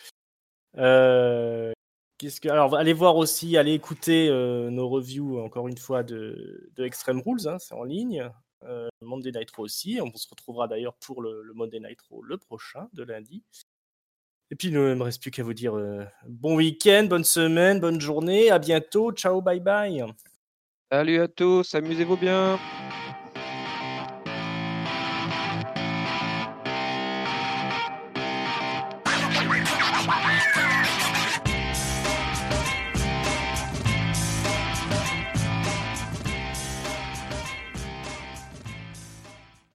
Alors, allez voir aussi, allez écouter nos reviews, encore une fois, de, Extreme Rules. c'est en ligne. Euh, Monday Nitro aussi. On se retrouvera d'ailleurs pour le, Monday Nitro le prochain de lundi. Et puis, il ne me reste plus qu'à vous dire euh, bon week-end, bonne semaine, bonne journée, à bientôt, ciao, bye bye. Salut à tous, amusez-vous bien.